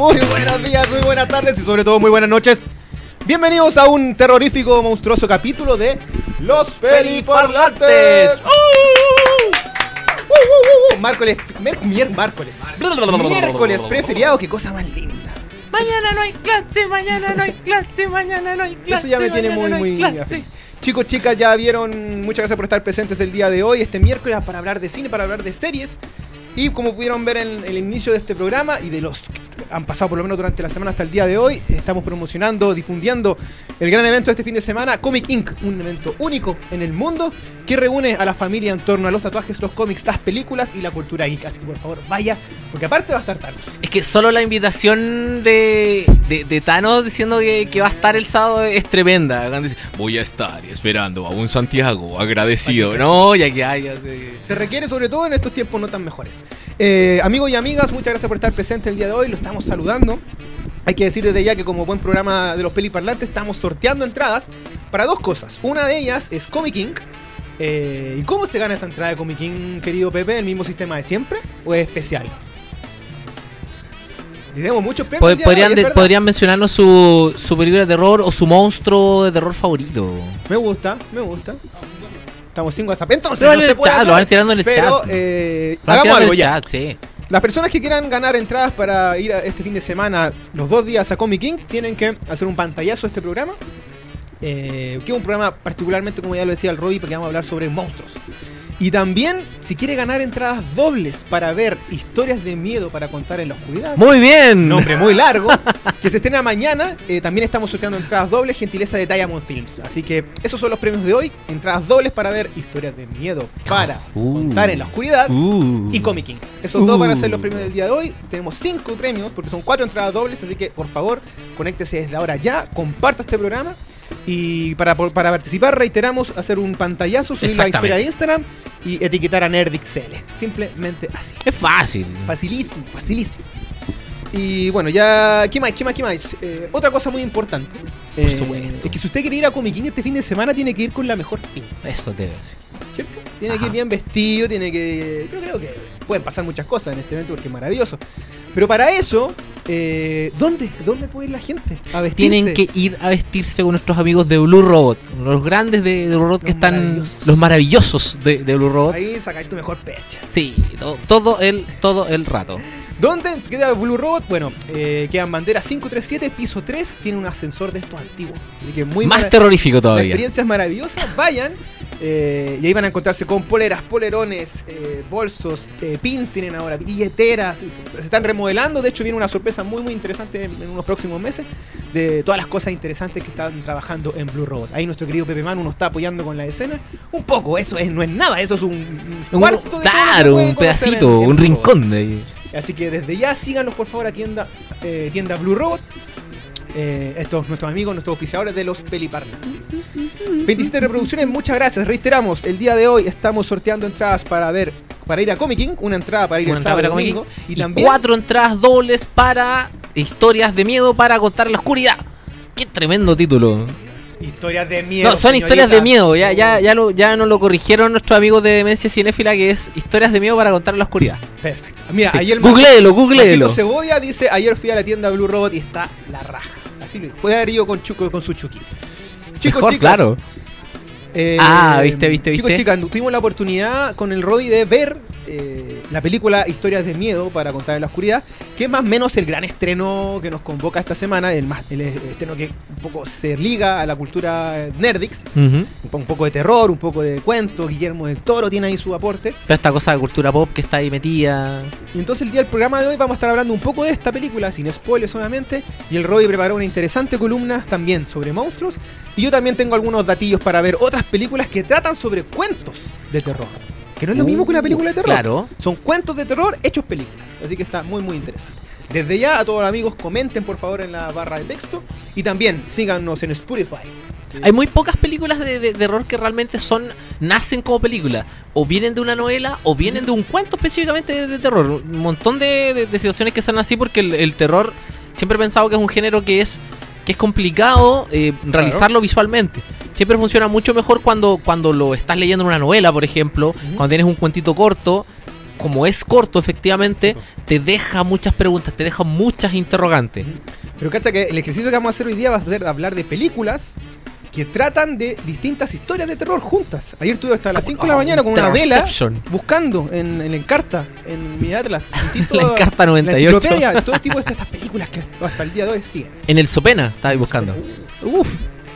Muy buenos días, muy buenas tardes y sobre todo muy buenas noches. Bienvenidos a un terrorífico, monstruoso capítulo de Los Peliparlantes. ¡Uh! ¡Uh, uh, uh, uh! Miércoles, miércoles, miércoles preferiado, qué cosa más linda. Mañana no hay clase, mañana no hay clase, mañana no hay clase. Eso ya me tiene muy, muy clase. Chicos, chicas, ya vieron, muchas gracias por estar presentes el día de hoy, este miércoles, para hablar de cine, para hablar de series. Y como pudieron ver en el inicio de este programa y de los han pasado por lo menos durante la semana hasta el día de hoy, estamos promocionando, difundiendo el gran evento de este fin de semana, Comic Inc., un evento único en el mundo que reúne a la familia en torno a los tatuajes, los cómics, las películas y la cultura geek. Así que por favor, vaya, porque aparte va a estar Thanos. Es que solo la invitación de, de, de Thanos diciendo que, que va a estar el sábado es tremenda. Dice, voy a estar esperando a un Santiago agradecido. No, ya que sí. Se requiere sobre todo en estos tiempos no tan mejores. Eh, amigos y amigas, muchas gracias por estar presentes el día de hoy. Lo estamos saludando. Hay que decir desde ya que como buen programa de los peliparlantes estamos sorteando entradas para dos cosas. Una de ellas es Comic Inc. Eh, ¿Y cómo se gana esa entrada de Comic Inc, querido Pepe? ¿El mismo sistema de siempre o es especial? Tenemos muchos premios. Pod- Podrían, de- podrían mencionarnos su, su película de terror o su monstruo de terror favorito. Me gusta, me gusta. Estamos sin WhatsApp. Entonces, no en se el puede chat, lo hacer, van tirando en el pero, chat. eh, hagamos algo ya. chat, sí. Las personas que quieran ganar entradas para ir a este fin de semana, los dos días a Comic King, tienen que hacer un pantallazo a este programa. Eh, que es un programa particularmente, como ya lo decía el Robbie, porque vamos a hablar sobre monstruos. Y también, si quiere ganar entradas dobles para ver historias de miedo para contar en la oscuridad, Muy bien. nombre muy largo, que se estrena mañana, eh, también estamos sorteando entradas dobles, gentileza de Diamond Films. Así que esos son los premios de hoy, entradas dobles para ver historias de miedo para Uh. contar en la oscuridad Uh. y Comic King. Esos dos Uh. van a ser los premios del día de hoy. Tenemos cinco premios porque son cuatro entradas dobles, así que por favor, conéctese desde ahora ya, comparta este programa. Y para, para participar, reiteramos hacer un pantallazo, subir la historia de Instagram y etiquetar a NerdXL. Simplemente así. Es fácil. Facilísimo, facilísimo. Y bueno, ya. ¿Qué más? ¿Qué más? ¿Qué más? Eh, otra cosa muy importante. eh, supuesto. Es que si usted quiere ir a Comic King este fin de semana, tiene que ir con la mejor pinta. Eso te voy a decir. ¿Cierto? Tiene que ir bien vestido, tiene que. Yo creo que pueden pasar muchas cosas en este evento porque es maravilloso. Pero para eso, eh, ¿dónde? ¿Dónde puede ir la gente? A vestirse. Tienen que ir a vestirse con nuestros amigos de Blue Robot. Los grandes de, Blue Robot que están. maravillosos. Los maravillosos de, de Blue Robot. Ahí sacáis tu mejor pecha. Sí, to- todo el, todo el rato. ¿Dónde queda Blue Robot? Bueno, eh, quedan bandera 537, piso 3, tiene un ascensor de estos antiguos. Así que muy Más terrorífico La todavía. experiencia es maravillosa, vayan. eh, y ahí van a encontrarse con poleras, polerones, eh, bolsos, eh, pins tienen ahora, billeteras. Se están remodelando. De hecho, viene una sorpresa muy, muy interesante en, en unos próximos meses de todas las cosas interesantes que están trabajando en Blue Robot. Ahí nuestro querido Pepe Manu nos está apoyando con la escena. Un poco, eso es, no es nada, eso es un, un cuarto de claro, un pedacito, en- en un rincón de ahí. Así que desde ya síganos por favor a tienda, eh, tienda Blue Robot. Eh, estos nuestros amigos, nuestros auspiciadores de los peliparlantes. 27 reproducciones, muchas gracias. Reiteramos, el día de hoy estamos sorteando entradas para ver, para ir a Comic King, una entrada para ir Una el sábado para domingo, Comic y, Y, también cuatro entradas dobles para historias de miedo para contar la oscuridad. Qué tremendo título. historias de miedo. No, son historias de miedo. Ya, ya, ya, lo, ya nos lo corrigieron nuestros amigos de Demencia Cinéfila que es historias de miedo para contar la oscuridad. Perfecto. Mira, Sí. ayer Googleelo, googleelo. Cebolla dice, ayer fui a la tienda Blue Robot y está la raja. Así lo puede haber ido con, Chuco, con su Chucky. Chicos, Mejor, chicos, claro. Eh, Ah, viste, viste, Chicos, viste. chicas, tuvimos la oportunidad con el Robbie de ver eh, la película Historias de Miedo para contar en la oscuridad, que es más o menos el gran estreno que nos convoca esta semana, el, más, el estreno que un poco se liga a la cultura nerdix, un, po- un poco de terror, un poco de cuento, Guillermo del Toro tiene ahí su aporte. Toda esta cosa de cultura pop que está ahí metida. Y entonces el día del programa de hoy vamos a estar hablando un poco de esta película, sin spoilers solamente. Y el Robbie preparó una interesante columna también sobre monstruos. Y yo también tengo algunos datillos para ver otras películas que tratan sobre cuentos de terror. Que no es lo mismo que una película de terror. Claro. Son cuentos de terror hechos películas. Así que está muy muy interesante. Desde ya a todos los amigos comenten por favor en la barra de texto. Y también síganos en Spotify. Hay muy pocas películas de, de- de terror que realmente son nacen como película. O vienen de una novela o vienen de un cuento específicamente de, de terror. Un montón de, situaciones que son así porque el, el terror siempre he pensado que es un género que es que es complicado eh, realizarlo visualmente. Siempre funciona mucho mejor cuando, cuando lo estás leyendo en una novela, por ejemplo, cuando tienes un cuentito corto. como es corto efectivamente, te deja muchas preguntas, te deja muchas interrogantes. Pero cacha que el ejercicio que vamos a hacer hoy día va a ser hablar de películas que tratan de distintas historias de terror juntas. Ayer estuve hasta las 5 de la mañana con una vela buscando en, en Encarta, en mi Atlas, La Encarta la 98. enciclopedia, todo tipo de estas películas que hasta el día de hoy siguen. En el Sopena estaba ahí buscando. Uf,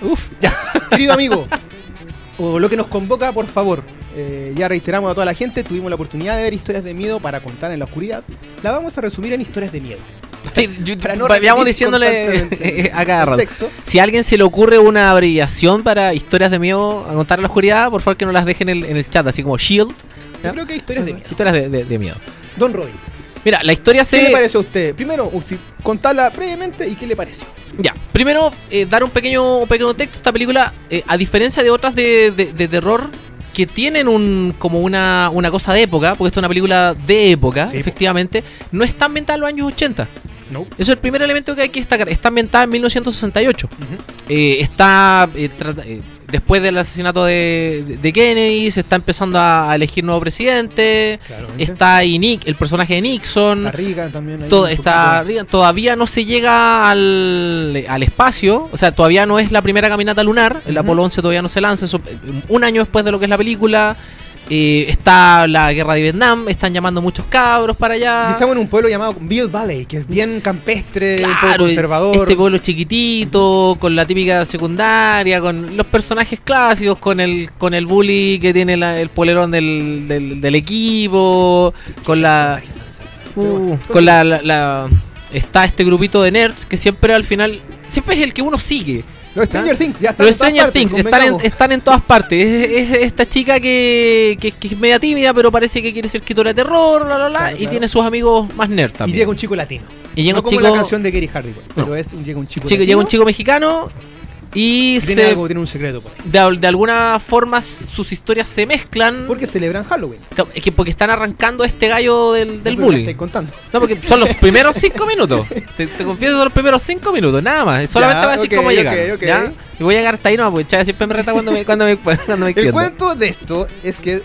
uf. Querido amigo, o lo que nos convoca, por favor, eh, ya reiteramos a toda la gente, tuvimos la oportunidad de ver historias de miedo para contar en la oscuridad. La vamos a resumir en historias de miedo. Sí, yo- Para no vayamos diciéndole a cada rato. Si a alguien se le ocurre una abreviación para historias de miedo a contar la oscuridad, por favor que nos las dejen en el, en el chat, así como Shield. Yo creo que hay historias de miedo. Historias de, de- de miedo. Don Robin, Mira, la historia ¿qué le se. pareció a usted? Primero, uh, contarla brevemente y qué le pareció. Ya, primero, eh, dar un pequeño, un pequeño texto. Esta película, eh, a diferencia de otras de, de- de terror que tienen un como una, una cosa de época, porque esta es una película de época, Sí, efectivamente, no está ambientada en los años 80. No. Eso es el primer elemento que hay que destacar. Está ambientada en 1968. Eh, está eh, eh, después del asesinato de, de Kennedy, se está empezando a, a elegir nuevo presidente. Claramente. Está ahí Nick, el personaje de Nixon. Está Reagan también. ahí Todo, está, todavía no se llega al, al espacio, o sea, todavía no es la primera caminata lunar, el. Apolo 11 todavía no se lanza, eso, un año después de lo que es la película, eh, está la guerra de Vietnam, están llamando muchos cabros para allá. Y estamos en un pueblo llamado Bill Valley, que es bien campestre, un poco conservador. este pueblo chiquitito, con la típica secundaria, con los personajes clásicos, con el con el bully que tiene la- el polerón del, del, del equipo, con la uh, con la, la- la- está este grupito de nerds que siempre al final siempre es el que uno sigue. Los Stranger Things, ya están Los en todas Stranger partes, Things están en, están en todas partes. Es, es esta chica que, que, que es media tímida, pero parece que quiere ser escritora de terror, bla, bla, bla, Claro, y claro. tiene sus amigos más nerds Y también. llega un chico latino. Y llega no un como chico, la canción de Gary Hardy, pues, pero No. es, llega un chico llega un chico mexicano y tiene, se, algo, tiene un secreto por ahí. de, de alguna forma sus historias se mezclan. Porque celebran Halloween. Es que porque están arrancando este gallo del, del bullying. estoy contando. No, porque son los primeros cinco minutos. Te, te confieso, son los primeros cinco minutos, nada más. Solamente Ya, voy a decir ok, cómo llegar. ok. ¿ya? Y voy a llegar hasta ahí, no, porque Chávez siempre me reta cuando me, cuando me, cuando me El cuento de esto es que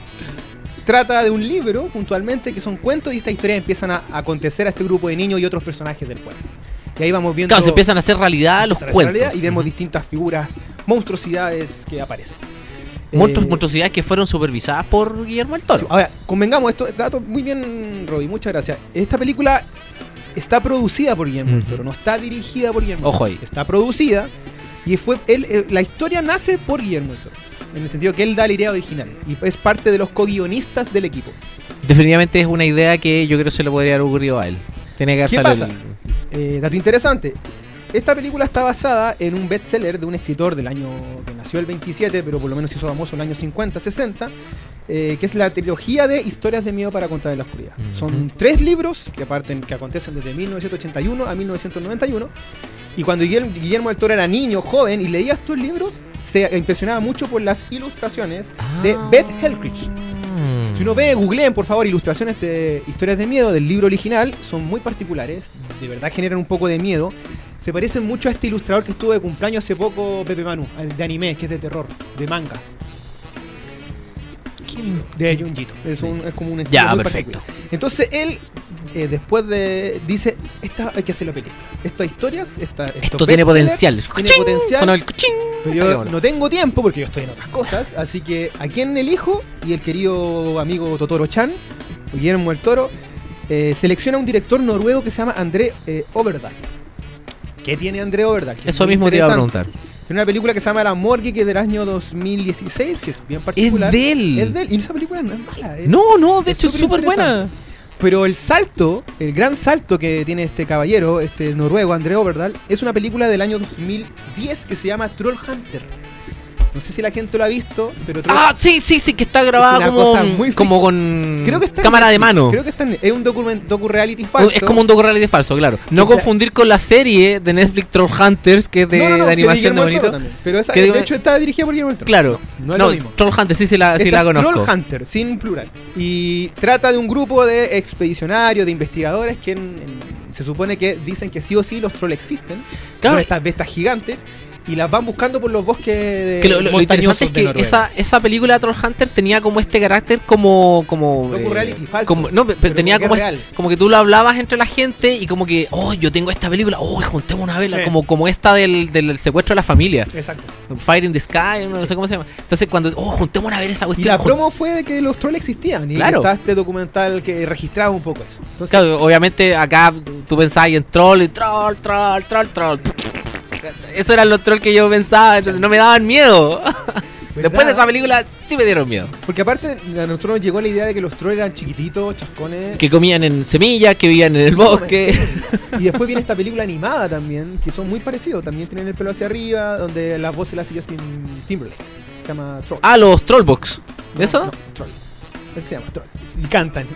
trata de un libro, puntualmente, que son cuentos y estas historias empiezan a acontecer a este grupo de niños y otros personajes del pueblo. Y ahí vamos viendo... Claro, se empiezan a hacer realidad los cuentos. realidad y vemos distintas figuras, monstruosidades que aparecen. Monstruos, Eh, monstruosidades que fueron supervisadas por Guillermo del Toro. Sí, Ahora, convengamos esto, dato muy bien, Roby, muchas gracias. Esta película está producida por Guillermo del. Toro, no está dirigida por Guillermo. Ojo ahí. Está producida y fue él, eh, la historia nace por Guillermo del Toro. En el sentido que él da la idea original y es parte de los co-guionistas del equipo. Definitivamente es una idea que yo creo que se le podría haber ocurrido a él. Tiene que haber ¿Qué salido pasa? el- Eh, dato interesante. Esta película está basada en un bestseller de un escritor del año que nació el 27, pero por lo menos hizo famoso en el año 50, 60, eh, que es la trilogía de historias de miedo para contar en la oscuridad. Son tres libros que aparten, que acontecen desde 1981 a 1991. Y cuando Guillermo, Guillermo del Toro era niño, joven, y leía estos libros, se impresionaba mucho por las ilustraciones de Ah. Beth Helfrich. Mm. Si uno ve, googleen por favor ilustraciones de historias de miedo del libro original, son muy particulares, de verdad generan un poco de miedo. Se parecen mucho a este ilustrador que estuvo de cumpleaños hace poco, Pepe Manu, de anime, que es de terror, de manga, ¿Quién? de Junjito. Es, un- es como un estilo Ya, muy perfecto. particular. Entonces él, eh, después de. dice: esta, hay que hacer la película. Estas historias, esta, estos Esto tiene bestsellers, potencial. Tiene ¡Cuchín! potencial. Sonó el cuchín. Pero yo no tengo tiempo porque yo estoy en otras cosas. Así que a quien elijo y el querido amigo Totoro Chan, Guillermo el Toro, eh, selecciona un director noruego que se llama André eh. ¿Qué tiene André? Que es Eso muy mismo te iba a interesante. preguntar. Tiene una película que se llama La Morgue, que es del año 2016, que es bien particular. de él. Es de él. Y esa película no es mala. es- No, no, de es hecho es súper buena. Pero el salto, el gran salto que tiene este caballero, este noruego, André Overdal, es una película del año 2010 que se llama Troll Hunter. No sé si la gente lo ha visto, pero Ah, sí, sí, sí, que está grabada una como, muy como con Creo que está en cámara de Netflix. mano. Creo que está en- es un docu-reality falso. Es como un docu-reality falso, claro. No Que- confundir con la serie de Netflix Troll Hunters, que es de, No, no, no, de animación de bonito. también. Pero esa, Que de hecho está dirigida por Guillermo del Toro. Claro. No, es lo mismo. Troll Hunters sí, sí la, sí la es conozco. Troll Hunter, sin plural. Y trata de un grupo de expedicionarios, de investigadores que en- en- se supone que dicen que sí o sí los trolls existen. Claro. Son estas bestas gigantes. Y las van buscando por los bosques de Que lo, lo- lo interesante es que esa, esa película de Trollhunter tenía como este carácter como. como eh, Docu-reality, falso, como- no, pe- pero tenía como como, que como tú lo hablabas entre la gente y como que, oh, yo tengo esta película, oh, juntemos una vela, Sí. como, como esta del, del secuestro de la familia. Exacto. Fire in the Sky, no, sé cómo se llama. Entonces, cuando, oh, juntemos a ver esa Y cuestión. la jun- promo fue de que los trolls existían. Y Claro. está este documental que registraba un poco eso. Entonces, Claro, obviamente acá tú pensabas en troll y troll, troll, troll, troll. Eso eran los trolls que yo pensaba, entonces no me daban miedo. Después de esa película sí me dieron miedo. Porque aparte a nosotros nos llegó la idea de que los trolls eran chiquititos, chascones. Que comían en semillas, que vivían en el bosque. Y después viene esta película animada también, que son muy parecidos. También tienen el pelo hacia arriba, donde las voces las hace Justin Timberlake. Se llama Troll. Ah, los Trollbox. No, ¿Eso? no, Troll. Ese se llama Troll. Y cantan.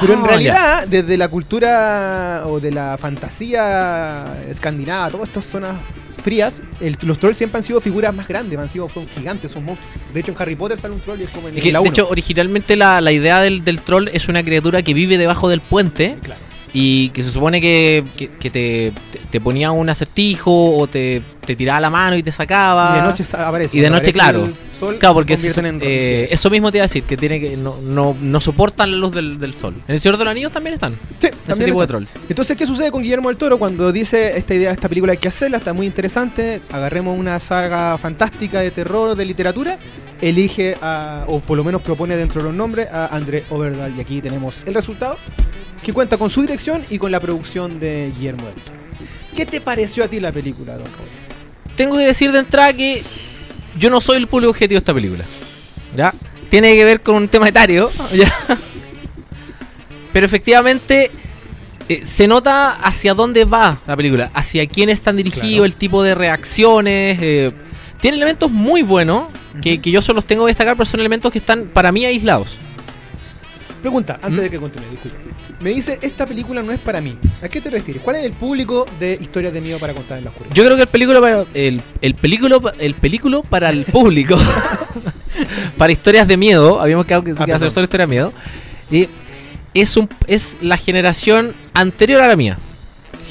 Pero en Ah, realidad, desde la cultura o de la fantasía escandinava, todas estas zonas frías, el- los trolls siempre han sido figuras más grandes, han sido son gigantes, son monstruos. De hecho, en Harry Potter sale un troll y es como en Es que, la de uno. hecho, originalmente la, la idea del, del troll es una criatura que vive debajo del puente Claro. Y que se supone que, que- que te, te- ponía un acertijo o te, te tiraba la mano y te sacaba. Y de noche aparece. Y de noche, claro. sol, Claro, porque se en eh, eso mismo te iba a decir, que tiene que no, no, no soportan la luz del, del sol. En el Señor de los Anillos también están, Sí, ese también tipo de troll. Entonces, ¿qué sucede con Guillermo del Toro cuando dice esta idea, esta película hay que hacerla, está muy interesante, agarremos una saga fantástica de terror, de literatura, elige, a- o por lo menos propone dentro de los nombres, a André Overdahl, y aquí tenemos el resultado, que cuenta con su dirección y con la producción de Guillermo del Toro. ¿Qué te pareció a ti la película, Don Raúl? Tengo que decir de entrada que yo no soy el público objetivo de esta película. ¿Ya? Tiene que ver con un tema etario. ¿ya? Pero efectivamente eh, se nota hacia dónde va la película, hacia quién están dirigidos, Claro. el tipo de reacciones. eh, tiene elementos muy buenos que yo solo los tengo que destacar, pero son elementos que están para mí aislados. Pregunta, antes ¿Mm? de que continúe, disculpe. Me dice, esta película no es para mí. ¿A qué te refieres? ¿Cuál es el público de historias de miedo para contar en la oscuridad? Yo creo que el película para, el, el película el película para el público para historias de miedo, habíamos quedado que se Ah, hacer solo historias de miedo. Y es un es la generación anterior a la mía.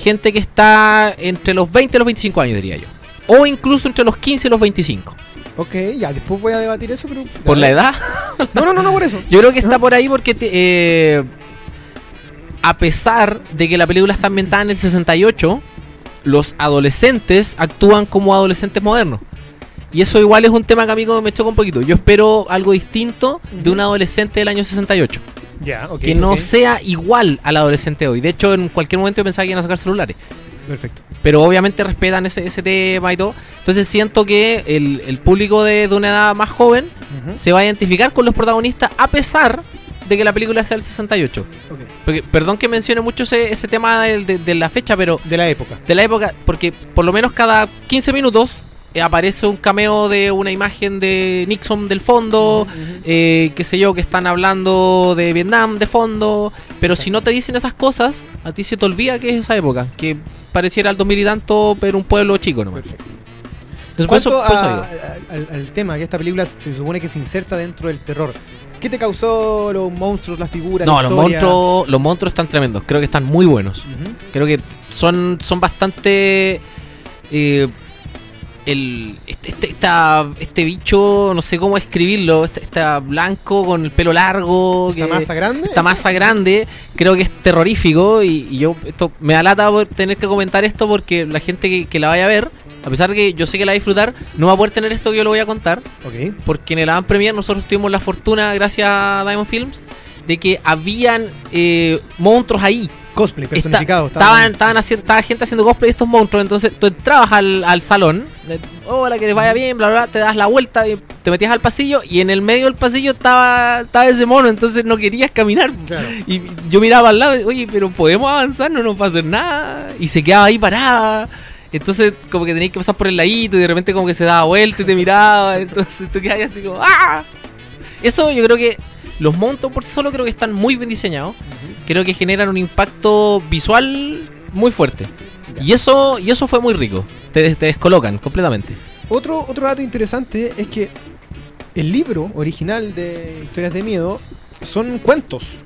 Gente que está entre los 20 y los 25 años, diría yo. O incluso entre los 15 y los 25. Ok, ya, después voy a debatir eso, pero... Por la edad, No, no, no, no por eso. yo creo que está por ahí porque te- eh, a pesar de que la película está ambientada en el 68, los adolescentes actúan como adolescentes modernos. Y eso igual es un tema que a mí me choca un poquito. Yo espero algo distinto de un adolescente del año 68. Ya, ok. que no sea igual al adolescente de hoy. De hecho, en cualquier momento yo pensaba que iban a sacar celulares. Perfecto. Pero obviamente respetan ese, ese tema y todo. Entonces siento que el, el público de, de una edad más joven se va a identificar con los protagonistas a pesar de que la película sea del 68. Ok. Porque, perdón que mencione mucho ese, ese tema del- de, de la fecha, pero De la época. de la época, porque por lo menos cada 15 minutos eh, aparece un cameo de una imagen de Nixon del fondo, eh, qué sé yo, que están hablando de Vietnam de fondo, pero si no te dicen esas cosas, a ti se te olvida que es esa época, que pareciera el 2000 y tanto, pero un pueblo chico nomás. Perfecto. Entonces, por eso- Cuanto por eso a- digo. a- al, al tema, que esta película se supone que se inserta dentro del terror. ¿Qué te causó los monstruos, las figuras? No, la los historia? monstruos, los monstruos están tremendos, creo que están muy buenos. Ujú. Creo que son, son bastante. eh, el, este, este, esta- este bicho, no sé cómo escribirlo, está blanco con el pelo largo. ¿Esta que- masa grande? esta masa grande, creo que es terrorífico. Y, y yo, esto me da lata por tener que comentar esto porque la gente que, que la vaya a ver, a pesar de que yo sé que la va a disfrutar, no va a poder tener esto que yo lo voy a contar. Porque en el Avant Premier nosotros tuvimos la fortuna, gracias a Diamond Films, de que habían eh, monstruos ahí. Cosplay, personificado. estaban, estaban haciendo, estaba gente haciendo cosplay de estos monstruos. Entonces tú entrabas al, al salón, de, hola, que te vaya bien, bla, bla, bla, te das la vuelta, y te metías al pasillo y en el medio del pasillo estaba, estaba ese mono, entonces no querías caminar. Claro. Y yo miraba al lado, oye, pero podemos avanzar, no nos va a hacer nada. Y se quedaba ahí parada. Entonces, como que tenías que pasar por el ladito y de repente, como que se daba vuelta y te miraba. Entonces, tú quedabas así como, ¡ah! Eso yo creo que los montos por sí solo creo que están muy bien diseñados. Creo que generan un impacto visual muy fuerte. Y eso, y eso fue muy rico. Te, te descolocan completamente. Otro, otro dato interesante es que el libro original de Historias de Miedo son cuentos.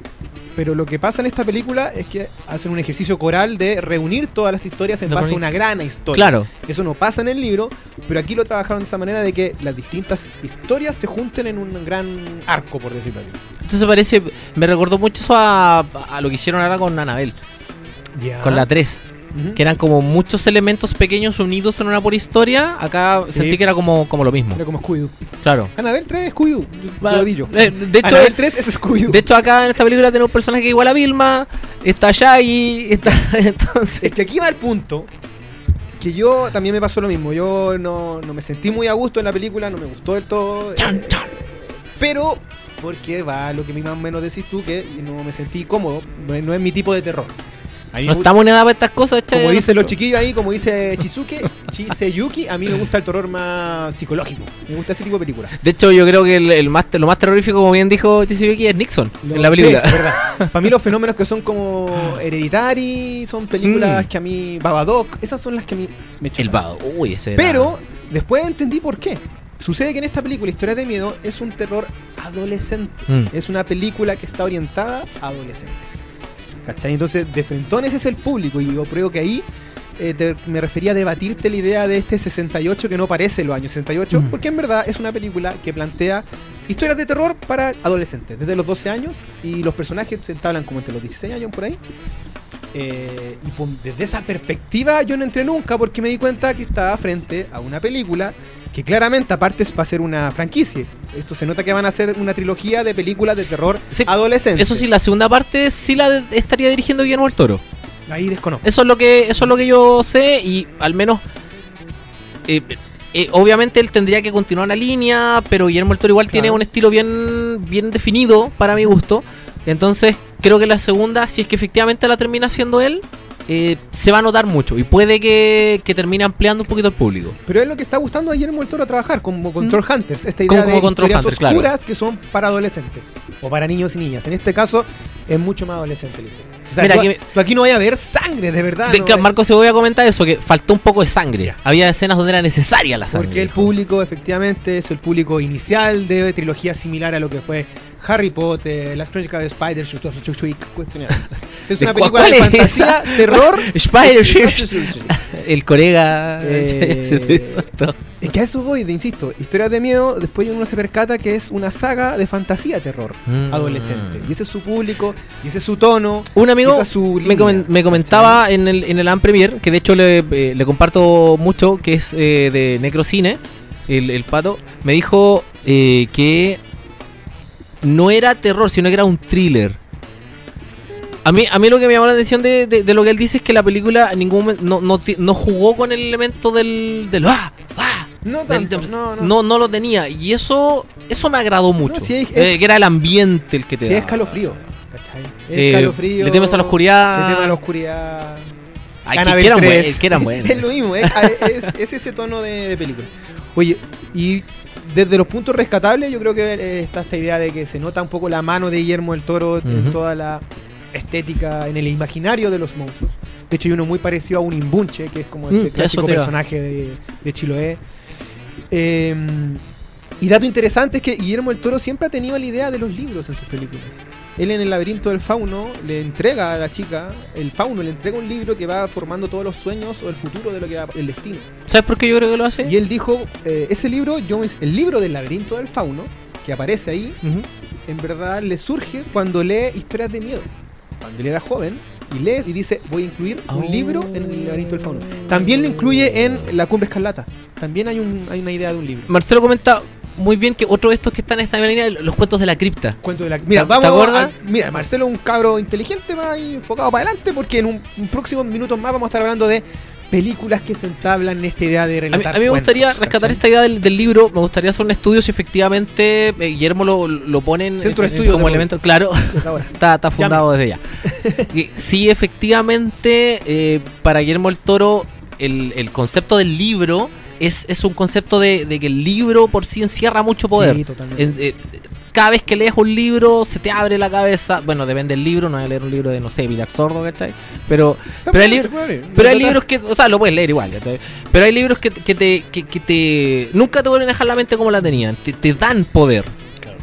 Pero lo que pasa en esta película es que hacen un ejercicio coral de reunir todas las historias en base a una gran historia. Claro. Eso no pasa en el libro, pero aquí lo trabajaron de esa manera de que las distintas historias se junten en un gran arco, por decirlo así. Entonces parece, me recordó mucho eso a, a lo que hicieron ahora con Anabel, con la 3. Que eran como muchos elementos pequeños unidos en una pura historia. Acá Sí. sentí que era como, como lo mismo. Era como Scooby-Doo. Claro. Anabel 3 es Scooby-Doo. Lo digo. eh, de hecho, Anabel 3 es Scooby-Doo. De hecho, acá en esta película tenemos un personaje igual a Vilma, está Shaggy, está. Entonces. Es que aquí va el punto que yo también me pasó lo mismo. Yo no, no me sentí muy a gusto en la película, no me gustó del todo. Chan, eh, chan. pero porque va lo que más o menos decís tú, que no me sentí cómodo. No es, no es mi tipo de terror. No estamos en edad para estas cosas, che, como dicen los chiquillos ahí, como dice Chizuke, Chiseyuki, a mí me gusta el terror más psicológico. Me gusta ese tipo de películas. De hecho, yo creo que el, el más, lo más terrorífico, como bien dijo Chizuyuki, es Nixon en la película. Sí, es verdad. Para mí los fenómenos que son como Hereditary, son películas Mm. que a mí... Babadook, esas son las que a mí me chocan. El vago. Uy, ese era- Pero después entendí por qué. Sucede que en esta película, Historias de Miedo, es un terror adolescente. Mm. Es una película que está orientada a adolescentes. ¿Cachai? Entonces, de frentón ese es el público. Y yo creo que ahí eh, te- me refería a debatirte la idea de este 68 que no parece los años 68. Mm. Porque en verdad es una película que plantea historias de terror para adolescentes, desde los 12 años. Y los personajes se entablan como entre los 16 años por ahí. Eh, y desde esa perspectiva yo no entré nunca porque me di cuenta que estaba frente a una película que claramente aparte es- va a ser una franquicia. Esto se nota que van a ser una trilogía de películas de terror Sí, adolescentes. Eso sí, la segunda parte sí la estaría dirigiendo Guillermo del Toro. Ahí desconozco. Eso es lo que, eso es lo que yo sé y al menos eh, eh, obviamente él tendría que continuar la línea, pero Guillermo del Toro igual tiene un estilo bien, bien definido para mi gusto. Entonces creo que la segunda, si es que efectivamente la termina haciendo él, eh, se va a notar mucho y puede que, que termine ampliando un poquito el público. Pero es lo que está gustando a Guillermo del Toro trabajar, como Control Hunters, esta idea Como- de Control historias Hunter, claro. oscuras que son para adolescentes o para niños y niñas. En este caso es mucho más adolescente. O sea, Mira, tú, aquí me- tú aquí no vaya a ver sangre, de verdad. De- no Marco se voy a comentar eso, que faltó un poco de sangre. Había escenas donde era necesaria la sangre. Porque el dijo. público, efectivamente, es el público inicial de trilogía similar a lo que fue Harry Potter, Las Crónicas de Spider. Es ¿De una cu- película de fantasía, esa? terror. Spider El colega. Eh, Exacto. Es que a eso voy, insisto, historias de miedo, después uno se percata que es una saga de fantasía terror Mm. adolescente. Y ese es su público, y ese es su tono. Un amigo esa es su me, línea, comen- me comentaba en el, en el Am Premier, que de hecho le, eh, le comparto mucho, que es eh, de Necrocine, el, el pato, me dijo eh, que no era terror, sino que era un thriller. A mí, a mí lo que me llamó la atención de, de- de lo que él dice es que la película en ningún momento no, no, no jugó con el elemento del, del ¡ah! ¡ah! No tanto, del- no, no. no, no lo tenía. Y eso eso me agradó mucho. sí, es- Eh, que era el ambiente el que te es. ¿cachai? Es Eh, escalofrío. le temes a la oscuridad. Le temes a la oscuridad. Ay, que- eran 3. buen- que eran buenas. es lo mismo, es, es- es ese tono de, de película. Oye, y desde los puntos rescatables, yo creo que eh, está esta idea de que se nota un poco la mano de Guillermo del Toro en toda la estética, en el imaginario de los monstruos. De hecho, hay uno muy parecido a un imbunche, que es como Mm, este clásico personaje de, de Chiloé. Eh, y dato interesante es que Guillermo del Toro siempre ha tenido la idea de los libros en sus películas. Él en el laberinto del fauno le entrega a la chica, el fauno le entrega un libro que va formando todos los sueños o el futuro de lo que va, el destino. ¿Sabes por qué yo creo que lo hace? Y él dijo, eh, ese libro, yo, el libro del laberinto del fauno, que aparece ahí, en verdad le surge cuando lee historias de miedo. Cuando él era joven y lee y dice, voy a incluir un Oh. libro en el laberinto del fauno. También lo incluye en La Cumbre Escarlata. También hay, un, hay una idea de un libro. Marcelo comenta muy bien que otro de estos que están en esta misma línea, los cuentos de la cripta. Cuento de la... Mira, ¿Te- vamos a- Mira, Marcelo es un cabro inteligente más enfocado para adelante porque en un, un próximo minutos más vamos a estar hablando de películas que se entablan en esta idea de A mí, relatar a mí me gustaría cuentos, rescatar ¿cachai? esta idea del, del libro, me gustaría hacer un estudio si efectivamente eh, Guillermo lo, lo pone en- Centro de en- estudio como elemento, claro, está, está fundado desde ya. Y sí, efectivamente, eh, para Guillermo el Toro, el, el concepto del libro es, es un concepto de, de que el libro por sí encierra mucho poder. Sí, totalmente. En- eh, cada vez que lees un libro se te abre la cabeza. Bueno, depende del libro, no voy a leer un libro de, no sé, Villar Sordo, ¿cachai? Pero, pero hay, pero hay libros que, o sea, lo puedes leer igual, ¿cachai? Pero hay libros que, que te, que, que te. Nunca te vuelven a dejar la mente como la tenían. Te, te dan poder.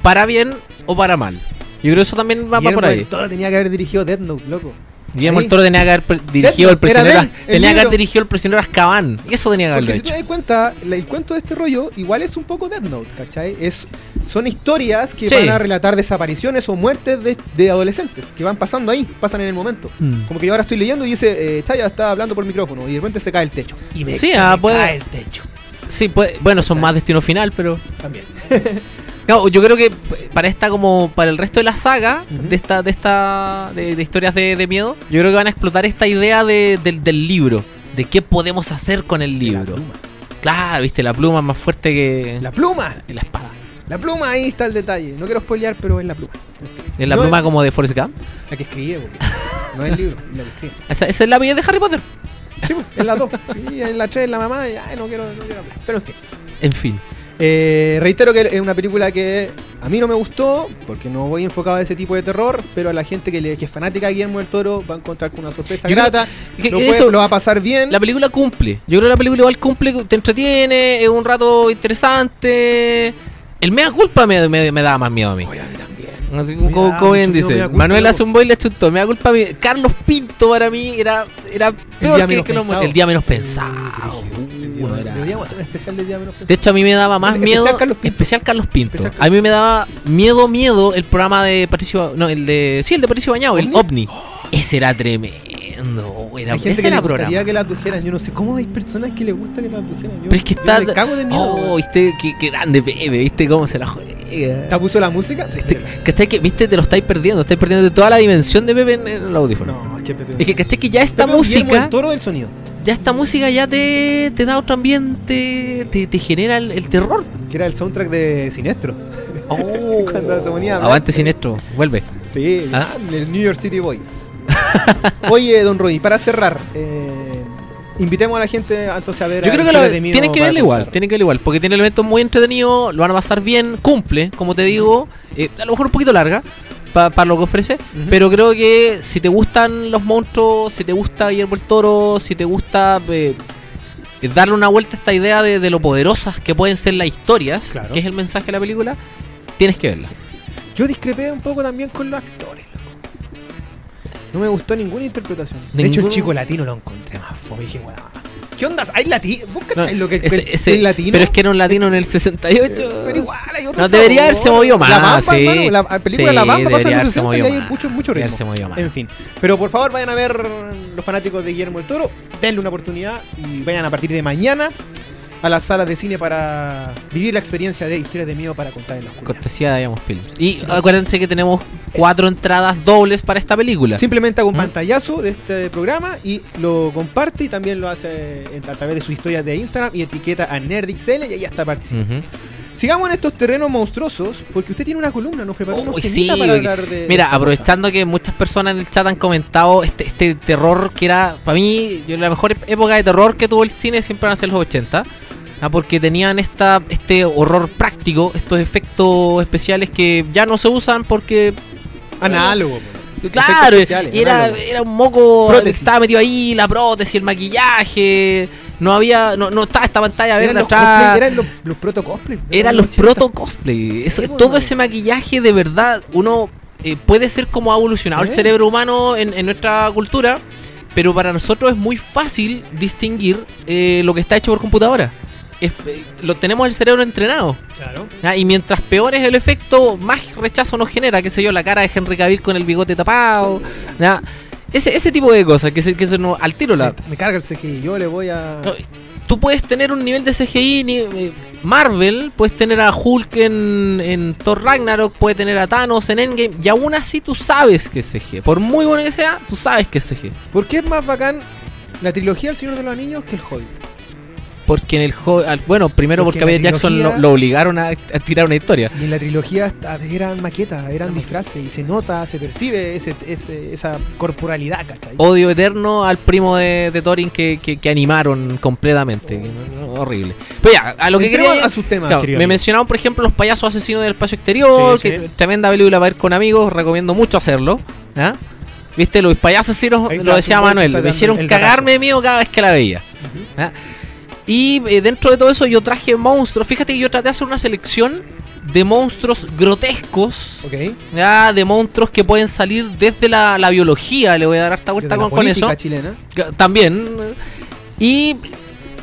Para bien o para mal. Yo creo que eso también va, Guillermo por ahí. tenía que haber dirigido Death Note, loco. Guillermo del Toro tenía que haber dirigido el prisionero. de él, el tenía que haber dirigido el prisionero Azkaban. Eso tenía que haberlo Porque si te hecho. das cuenta, el cuento de este rollo igual es un poco Death Note, ¿cachai? Es, son historias que Sí. van a relatar desapariciones o muertes de, de adolescentes que van pasando ahí, pasan en el momento. Mm. Como que yo ahora estoy leyendo y dice, eh, Chaya está hablando por micrófono y de repente se cae el techo. Y me, Sí, se ah, me puede- cae el techo. Sí, pues, bueno, son más destino final, pero. También. No, yo creo que para esta como para el resto de la saga de esta de esta de, de historias de, de miedo, yo creo que van a explotar esta idea de- del, libro, de qué podemos hacer con el La libro. Claro, viste, la pluma es más fuerte que La pluma. la espada. La pluma, ahí está el detalle. No quiero spoilear, pero es la pluma. Es la No pluma es- como de Forrest Gump. La que escribí, porque no es el libro, es la que escribí. Esa, esa es la vida de Harry Potter. Sí, pues, en las dos. Y en la 3 la mamá, y, ay, no quiero, no quiero hablar. Pero en fin. En fin. Eh, reitero que es una película que a mí no me gustó, porque no voy enfocado a ese tipo de terror, pero a la gente que, le, que es fanática de Guillermo del Toro va a encontrar con una sorpresa Yo creo grata, que- lo, que puede- eso- lo va a pasar bien. La película cumple. Yo creo que la película igual cumple, te entretiene, es un rato interesante. El mea culpa me, me, me da más miedo a mí. Oye, a mí también. Así como, bien dice. culpa, Manuel hace un boy le chutó. Me da culpa a mí. Carlos Pinto para mí era, era peor que, pensado. el día menos pensado. El menos- era- Deberíamos hacer un especial del día menos pensado. De hecho, a mí me daba más Especial miedo. Carlos Pinto. Especial Carlos Pinto. Especial A mí me daba miedo, miedo el programa de Patricio. No, el de. Sí, el de Patricio Bañado, el ¿OVNI? OVNI. Ese era tremendo. Era, Hay gente ese que era le programa. que la abdujeran. Yo no sé cómo hay personas que les gusta que la abdujeran. Yo, Pero es que yo está. me cago de miedo. Oh, viste, qué, qué grande Pepe, viste cómo se la juega. ¿Te puso la música? Sí. Este, ¿Cachai que, viste, te lo estáis perdiendo? Estáis perdiendo toda la dimensión de Pepe en, en el audífono. No, es que Pepe. Es que, ¿cachai que ya esta Pepe música, del toro del sonido. Ya esta música ya te, te da otro ambiente, te, te genera el, el terror. Que era el soundtrack de Sinestro. Oh, Cuando se ponía. Avante Sinestro, vuelve. Sí, ¿Ah? ah, el New York City Boy. Oye, don Roddy, para cerrar, eh, invitemos a la gente a, entonces a ver. Yo a creo que lo- tienen que verlo igual, tienen que verlo igual, porque tiene elementos muy entretenidos, lo van a pasar bien, cumple, como te digo, eh, a lo mejor un poquito larga para lo que ofrece, pero creo que si te gustan los monstruos, si te gusta Guillermo el Toro, si te gusta eh, darle una vuelta a esta idea de, de lo poderosas que pueden ser las historias, Claro. que es el mensaje de la película, tienes que verla. Yo discrepé un poco también con los actores. No me gustó ninguna interpretación. De hecho, el chico latino lo encontré más fome. Dije, weón, ¿qué onda? ¿Hay latino? ¿Vos No, cacháis lo que ese- el, ese- el latino? Pero es que era un latino en el 68. Pero igual hay otro No, debería sabor. haberse movido más, La Bamba, sí. hermano, la la película Sí, La Bamba pasa en haberse 60 y hay más. mucho, mucho ritmo. más. En fin. Pero por favor, vayan a ver los fanáticos de Guillermo el Toro. Denle una oportunidad y vayan a partir de mañana a las salas de cine para vivir la experiencia de historias de miedo para contar en oscuridad. Cortesía de Diamond Films. Y acuérdense que tenemos cuatro entradas dobles para esta película. Simplemente hago un ¿Mm? pantallazo de este programa y lo comparte y también lo hace a través de sus historias de Instagram y etiqueta a NerdXL y ahí está participando. Sigamos en estos terrenos monstruosos porque usted tiene una columna, nos preparó temitas sí, para hablar de... Mira, aprovechando que muchas personas en el chat han comentado este, este terror que era, para mí, yo, la mejor época de terror que tuvo el cine siempre van a ser los 80. Ah, Porque tenían esta, este horror práctico, estos efectos especiales que ya no se usan porque cosa. Análogo. po. Claro, Efectos especiales, y era, análogo. era un moco Prótesis. estaba metido ahí, la prótesis, el maquillaje, no había, no, no estaba esta pantalla Eran verde los, atrás. cosplay, eran los, los proto cosplay. Eran los proto cosplay. Eso, Sí, pues, todo no. ese maquillaje de verdad, uno eh, puede ser como ha evolucionado Sí. el cerebro humano en, en nuestra cultura, pero para nosotros es muy fácil distinguir eh, lo que está hecho por computadora. Es- lo tenemos el cerebro entrenado. Y mientras peor es el efecto, más rechazo nos genera, qué sé yo, la cara de Henry Cavill con el bigote tapado. Ese, ese tipo de cosas, que se, que se nos, al tiro la, Me carga el CGI, yo le voy a... no, tú puedes tener un nivel de CGI ni- eh, Marvel, puedes tener a Hulk en, en Thor Ragnarok, puedes tener a Thanos en Endgame, y aún así tú sabes que es CG. Por muy bueno que sea, tú sabes que es CG. ¿Por qué es más bacán la trilogía del Señor de los Anillos que el Hobbit? Porque en el juego, bueno, primero Porque porque, a la Peter Jackson trilogía- lo, lo obligaron a, a tirar una historia. Y en la trilogía eran maquetas, eran disfraces y se nota, se percibe ese, ese- esa corporalidad, ¿cachai? Odio eterno al primo de, de Thorin que, que- que animaron completamente. No, horrible. Pero ya, a lo que quería. a sus temas, Claro, me mencionaron, por ejemplo, los payasos asesinos del espacio exterior. Sí, que sí. Tremenda película para ver con amigos. Recomiendo mucho hacerlo. ¿ah? Viste, los payasos asesinos, lo decía Manuel, me hicieron cagarme de miedo cada vez que la veía. ¿ah? Y eh, dentro de todo eso yo traje monstruos. Fíjate que yo traté de hacer una selección de monstruos grotescos. Ok. Ya, de monstruos que pueden salir desde la, la biología, le voy a dar harta vuelta con, con eso. chilena. También. Y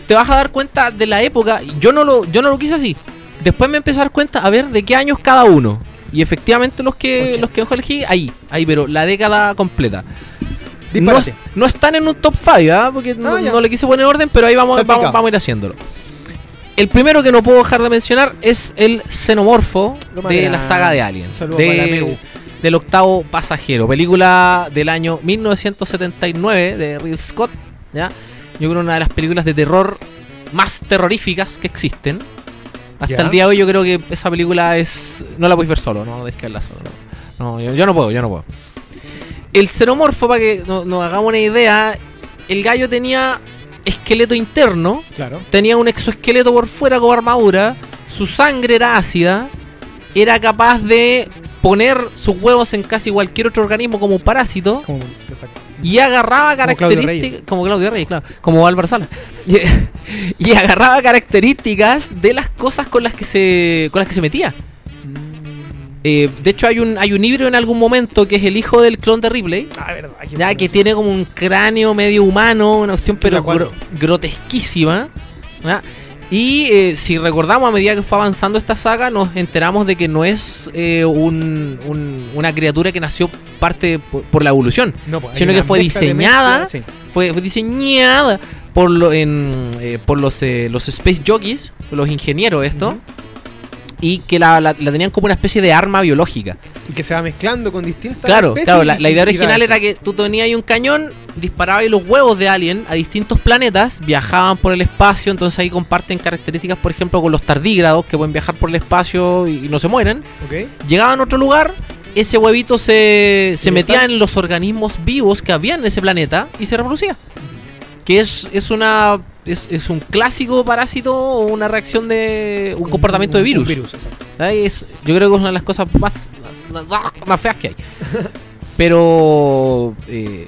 te vas a dar cuenta de la época. Yo no lo, yo no lo quise así. Después me empecé a dar cuenta a ver de qué años cada uno. Y efectivamente los que Ochenta. los que elegí, ahí, ahí, pero la década completa. No, no están en un top 5, porque no, Ah, no le quise poner orden, pero ahí vamos, vamos, vamos a ir haciéndolo. El primero que no puedo dejar de mencionar es el xenomorfo de la saga de Alien. De, del octavo pasajero. Película del año 1979 de Real Scott. ¿ya? Yo creo una de las películas de terror más terroríficas que existen. Hasta el día de hoy yo creo que esa película es... No la podéis ver solo, no dejes que verla solo. No, No, yo, yo no puedo, yo no puedo. El xenomorfo, para que no- nos hagamos una idea, el gallo tenía esqueleto interno, Claro. tenía un exoesqueleto por fuera como armadura, su sangre era ácida, era capaz de poner sus huevos en casi cualquier otro organismo como un parásito Como, y agarraba características como Claudio Reyes, claro, como Álvaro Sala. Y, y agarraba características de las cosas con las que se con las que se metía. Eh, de hecho hay un hay un híbrido en algún momento que es el hijo del clon de Ripley, Ah, verdad. ya que tiene como un cráneo medio humano, una cuestión pero gro- grotesquísima. Y eh, si recordamos a medida que fue avanzando esta saga, nos enteramos de que no es eh, un- un- una criatura que nació parte por, por la evolución, No, pues, sino que fue diseñada, mezcla, sí. fue, fue diseñada por, lo, en, eh, por los, eh, los Space Jockeys, los ingenieros esto. Y que la, la- la tenían como una especie de arma biológica. Y que se va mezclando con distintas Claro, especies claro, la, idea original era que tú tenías ahí un cañón, disparabas los huevos de alien a distintos planetas, viajaban por el espacio, entonces ahí comparten características, por ejemplo, con los tardígrados, que pueden viajar por el espacio y, y no se mueren. Llegaban a otro lugar, ese huevito se, se metía en los organismos vivos que había en ese planeta y se reproducía. Que es, es una es, es un clásico parásito o una reacción de un comportamiento de Un- un virus. virus, es- yo creo que es una de las cosas más, más, más- más feas que hay. Pero eh,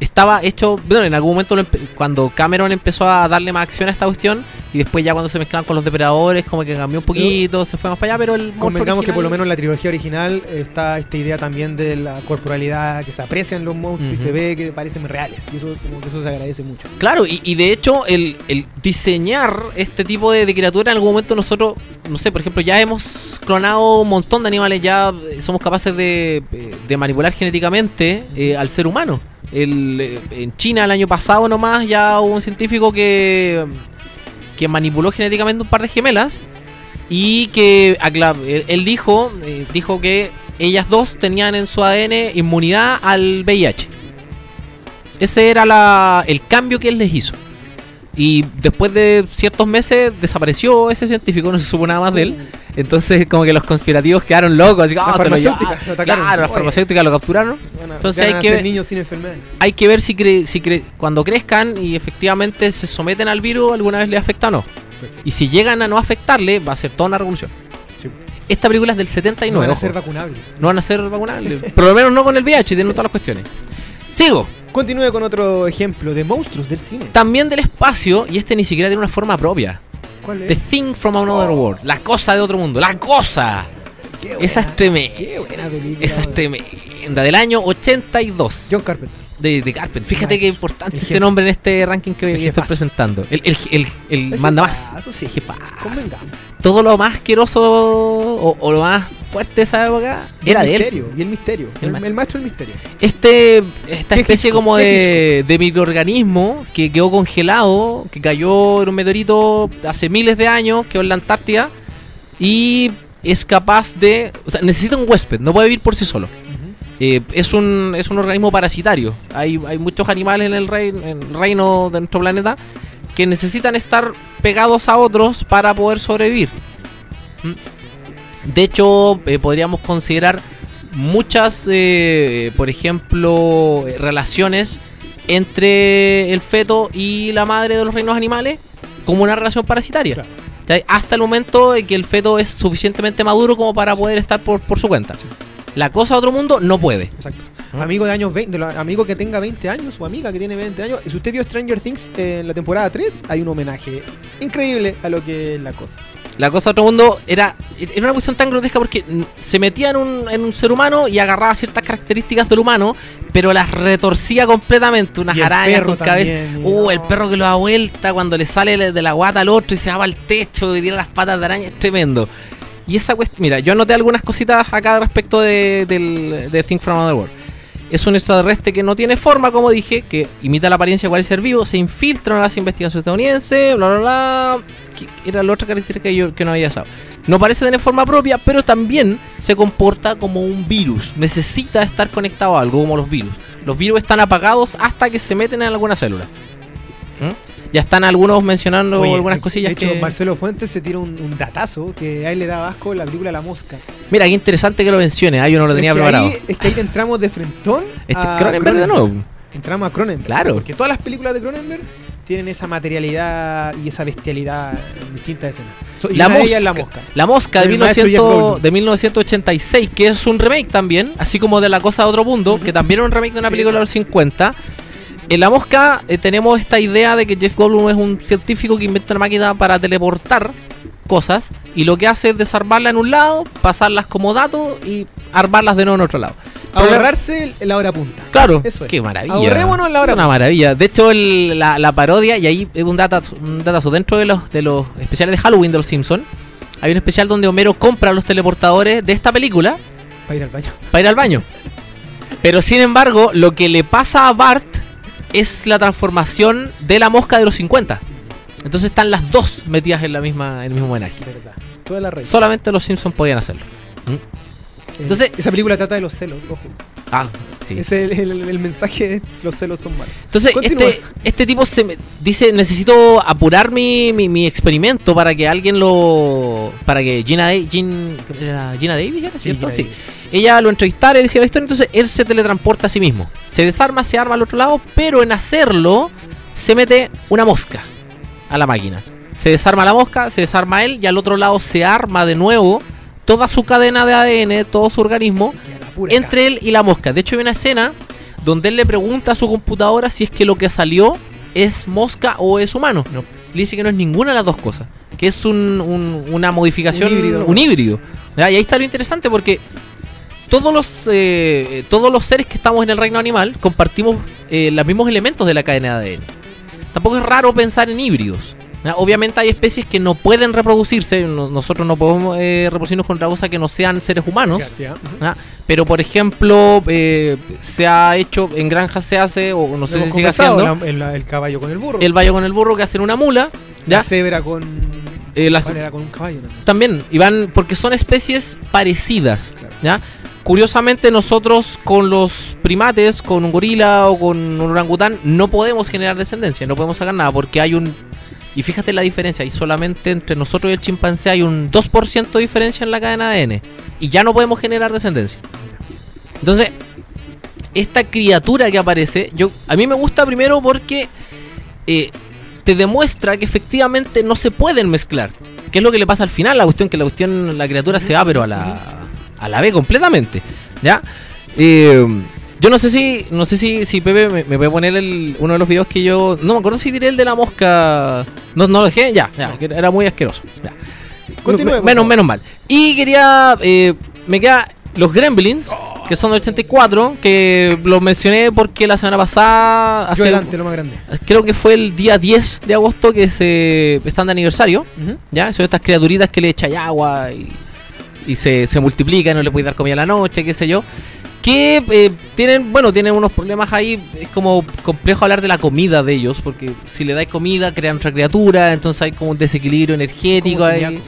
estaba hecho, bueno, en algún momento cuando Cameron empezó a darle más acción a esta cuestión y después ya cuando se mezclaban con los depredadores como que cambió un poquito, se fue más para allá, pero el Convengamos que por lo menos en la trilogía original está esta idea también de la corporalidad, que se aprecian los monstruos y se ve que parecen reales. Y eso, como que eso se agradece mucho. Claro, y, y de hecho el, el diseñar este tipo de, de criatura en algún momento nosotros, no sé, por ejemplo, ya hemos clonado un montón de animales, ya somos capaces de, eh, de manipular genéticamente eh, al ser humano. Eh, en China el año pasado nomás ya hubo un científico que, que manipuló genéticamente un par de gemelas y que él dijo, eh, dijo que ellas dos tenían en su ADN inmunidad al VIH. Ese era la, el cambio que él les hizo. Y después de ciertos meses desapareció ese científico, no se supo nada más de él. Entonces como que los conspirativos quedaron locos. Así, que, La "Ah, lo farmacéutica, llevaron". lo atacaron. Claro, las Oye. farmacéuticas lo capturaron. Entonces hay que ver- niños sin enfermedades. Hay que ver si, cre- si cre- cuando crezcan y efectivamente se someten al virus, alguna vez les afecta o no. Perfecto. Y si llegan a no afectarle, va a ser toda una revolución. Sí. Esta película es del No 79. van a ojo. ser vacunables. no van a ser vacunables. Por lo menos no con el VIH, tienen todas las cuestiones. Sigo. Continúe con otro ejemplo de monstruos del cine. También del espacio, y este ni siquiera tiene una forma propia. ¿Cuál The Thing from Another World. La cosa de otro mundo. La cosa. Qué Esa buena- es tremenda. Qué buena película. Esa es tremenda. Del año 82. John Carpenter. De, de Carpenter. Fíjate qué importante ese nombre en este ranking que que estoy jefazo. presentando. El, el, el, el El manda más. sí. Todo lo más asqueroso o, o lo más fuerte de esa época Y era de él. Y el misterio. El El, maestro. el maestro del misterio. Este, esta especie como de, de microorganismo que quedó congelado, que cayó en un meteorito hace miles de años, quedó en la Antártida y es capaz de... O sea, necesita un huésped, no puede vivir por sí solo. Eh, es, un, es un organismo parasitario. Hay, hay muchos animales en el, rein- en el reino de nuestro planeta que necesitan estar pegados a otros para poder sobrevivir. ¿Mm? De hecho, eh, podríamos considerar muchas, eh, por ejemplo, relaciones entre el feto y la madre de los reinos animales como una relación parasitaria. Hasta el momento en que el feto es suficientemente maduro como para poder estar por, por su cuenta. La cosa de otro mundo no puede. Exacto. ¿Ah? Amigo de años 20, de los- amigo que tenga 20 años o amiga que tiene 20 años. Si usted vio Stranger Things en la temporada 3, hay un homenaje increíble a lo que es la cosa. La cosa de otro mundo era, era una cuestión tan grotesca porque mm, se metía en un, en un ser humano y agarraba ciertas características del humano, pero las retorcía completamente. Unas arañas con cabeza. también, Uh, el perro que lo da vuelta cuando le sale le- de la guata al otro y se va al techo y tiene las patas de araña. Es tremendo. Y esa cuestión, mira, yo anoté algunas cositas acá respecto de, del, de Think from Another World. Es un extraterrestre que no tiene forma, como dije, que imita la apariencia de cualquier ser vivo, se infiltra en las investigaciones estadounidenses, bla, bla, bla. Era la otra característica que yo que no había sabido. No parece tener forma propia, pero también se comporta como un virus. Necesita estar conectado a algo, como los virus. Los virus están apagados hasta que se meten en alguna célula. ¿Mm? Ya están algunos mencionando Oye, algunas cosillas De hecho, que... Marcelo Fuentes se tira un, un datazo que a él le da asco la película La Mosca. Mira, qué interesante que lo mencione. Ah, yo no lo tenía es que preparado. Ahí, es que ahí entramos de frentón. Este a Cronenberg de nuevo. Entramos a Cronenberg. Claro. Porque todas las películas de Cronenberg tienen esa materialidad y esa bestialidad en distintas escenas. So- y La mosca, La Mosca. La Mosca de, Del maestro 1900 Jeff Goldblum. de 1986, que es un remake también, así como de La Cosa de Otro Mundo, que también era un remake de una Sí. película de los 50. En La Mosca eh, tenemos esta idea de que Jeff Goldblum es un científico que inventa una máquina para teleportar cosas y lo que hace es desarmarla en un lado, pasarlas como datos y armarlas de nuevo en otro lado. Ahorrarse la hora punta. Claro, Eso es. qué maravilla. Ahorrémonos en la hora Una maravilla. De hecho, el- la, la parodia, y ahí es un datazo, un datazo dentro de los, de los especiales de Halloween de los Simpsons. Hay un especial donde Homero compra los teleportadores de esta película Para ir al baño. para ir al baño. Pero sin embargo, lo que le pasa a Bart es la transformación de la mosca de los 50. Entonces están las dos metidas en la misma en el mismo homenaje. Verdad. Toda la red. Solamente los Simpsons podían hacerlo. entonces- esa película trata de los celos, ojo. Ah, sí. Es el, el- el mensaje los celos son malos. Entonces, Continúa. este, este tipo se me dice, necesito apurar mi, mi, mi experimento para que alguien lo... Para que Gina, Da- Gin- era Gina Davis, ¿era cierto? Gina Sí. Ella lo entrevistara, le decía la historia, entonces él se teletransporta a sí mismo. Se desarma, se arma al otro lado, pero en hacerlo se mete una mosca a la máquina. Se desarma la mosca, se desarma él y al otro lado se arma de nuevo toda su cadena de ADN, todo su organismo, pura entre él y la mosca. De hecho, hay una escena donde él le pregunta a su computadora si es que lo que salió es mosca o es humano. No. Le dice que no es ninguna de las dos cosas. Que es un- un- una modificación, Un híbrido. Y ahí está lo interesante porque todos los, eh, todos los seres que estamos en el reino animal compartimos eh, los mismos elementos de la cadena de ADN. Tampoco es raro pensar en híbridos. ¿Ya? Obviamente hay especies que no pueden reproducirse. no- nosotros no podemos eh, reproducirnos con otra cosa que no sean seres humanos. ¿ah? Pero por ejemplo, eh, se ha hecho, en granjas se hace, o no sé Lo si sigue haciendo, la- el, el caballo con el burro. el vallo con el burro que hacen una mula. La ¿ya? cebra con. Eh, las- ¿Cuál era con un caballo también? también, y van, porque son especies parecidas. Claro. ¿ya? Curiosamente, nosotros con los primates, con un gorila o con un orangután, no podemos generar descendencia, no podemos sacar nada, porque hay un. Y fíjate la diferencia, y solamente entre nosotros y el chimpancé hay un 2% de diferencia en la cadena de ADN. Y ya no podemos generar descendencia. Entonces, esta criatura que aparece, yo a mí me gusta primero porque eh, te demuestra que efectivamente no se pueden mezclar. Que es lo que le pasa al final, la cuestión que la cuestión, la criatura se va, pero a la, a la B completamente. ¿Ya? Eh, yo no sé si, no sé si, si Pepe me, me puede poner el, uno de los videos que yo. No me acuerdo si diré el de la mosca. No, no lo dejé, ya, ya, que era muy asqueroso. Ya. Continúe, menos, menos mal. Y quería. eh, me queda los Gremlins, que son del 84, que los mencioné porque la semana pasada. Yo hace- adelante, lo más grande. creo que fue el día 10 de agosto que se están de aniversario. ¿Ya? Son estas criaturitas que le echan agua y, y se, se multiplican, no le puedes dar comida a la noche, qué sé yo. Que eh, tienen, bueno, tienen unos problemas ahí. Es como complejo hablar de la comida de ellos, porque si le dais comida, crean otra criatura, entonces hay como un desequilibrio energético ahí. celíaco.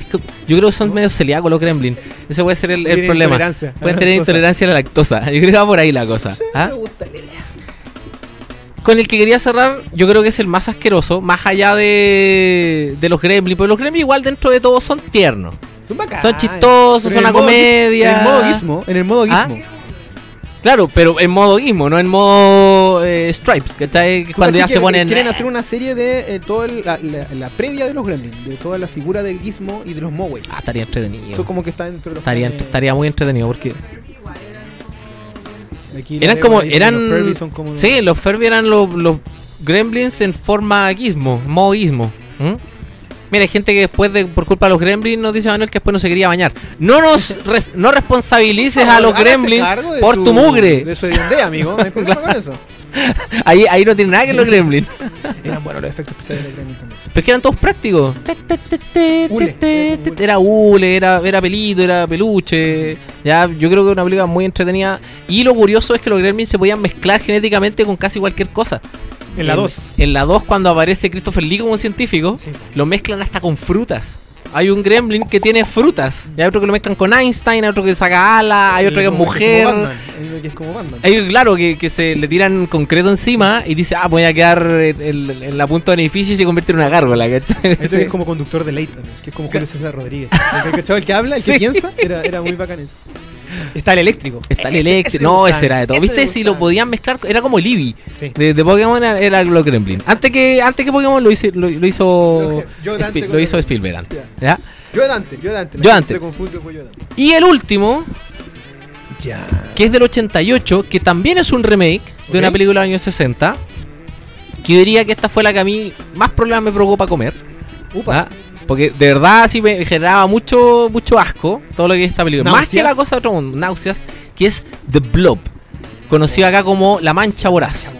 Es que yo creo que son medio celíacos los gremlins. Ese puede ser el, problema. Pueden tener intolerancia a la lactosa. Yo creo que va por ahí la cosa. Sí, ¿ah? me gusta. Con el que quería cerrar, yo creo que es el más asqueroso, más allá de, de los gremlins, pero los gremlins igual dentro de todo son tiernos. Son. Son chistosos, Pero son gis- comedia. En el modo guismo. En el modo ¿Ah? guismo. Claro, pero en modo guismo, no en modo eh, stripes, ¿cachai? ¿Tú Cuando ya se ponen... Quieren hacer una serie de eh, todo el- la, la- la previa de los Gremlins, de toda la figura del Gizmo y de los Moway. Ah, estaría entretenido. Eso como que está dentro de los Estaría, estaría muy entretenido porque aquí la eran como... eran los Furby son como- Sí, los Furby eran los, los gremlins en forma guismo, modo guismo. ¿m? Mira, hay gente que después de por culpa de los gremlins nos dice Manuel que después no se quería bañar. No nos re- no responsabilices a los gremlins por su- tu mugre. De su amigo. No hay problema con eso. Ahí, ahí no tiene nada que los gremlins. Eran buenos los efectos especiales de los Gremlins también. Pero es que eran todos prácticos. Era hule, era, era pelito, era peluche. Ya, yo creo que es una película muy entretenida. Y lo curioso es que los gremlins se podían mezclar genéticamente con casi cualquier cosa. En la 2. En la 2, cuando aparece Christopher Lee como un científico, Sí. lo mezclan hasta con frutas. Hay un gremlin que tiene frutas. Y hay otro que lo mezclan con Einstein, hay otro que saca alas, hay otro que es mujer. Que es como Batman. Hay, claro, que, que se le tiran concreto encima y dice, ah, voy a quedar en, la punta del edificio y se convierte en una gárgola, ¿cachai? Este Sí. es como conductor de Leighton, que es como Julio César Rodríguez. El, que- que habla, el que Sí. piensa, era, era muy bacán eso. Está el eléctrico. Está el eléctrico. No, ese era de todo. ¿Viste? Si lo podían mezclar, era como el Eevee. Sí. De, de Pokémon era, era los Gremlin. Antes que, antes que Pokémon lo, hizo lo, lo hizo, Yo Dante Spi- con lo hizo el- Spielberg antes. ¿ya? Yo Dante, yo Dante. Yo Dante. Se confunde fue yo Dante. Y el último, Ya. que es del 88, que también es un remake de una película de los años 60. Que yo diría que esta fue la que a mí más problemas me provocó para comer. Upa. ¿ah? Porque de verdad sí me generaba mucho mucho asco todo lo que es esta película. Más que la cosa de otro mundo, náuseas, que es The Blob. Conocido acá como La Mancha Voraz.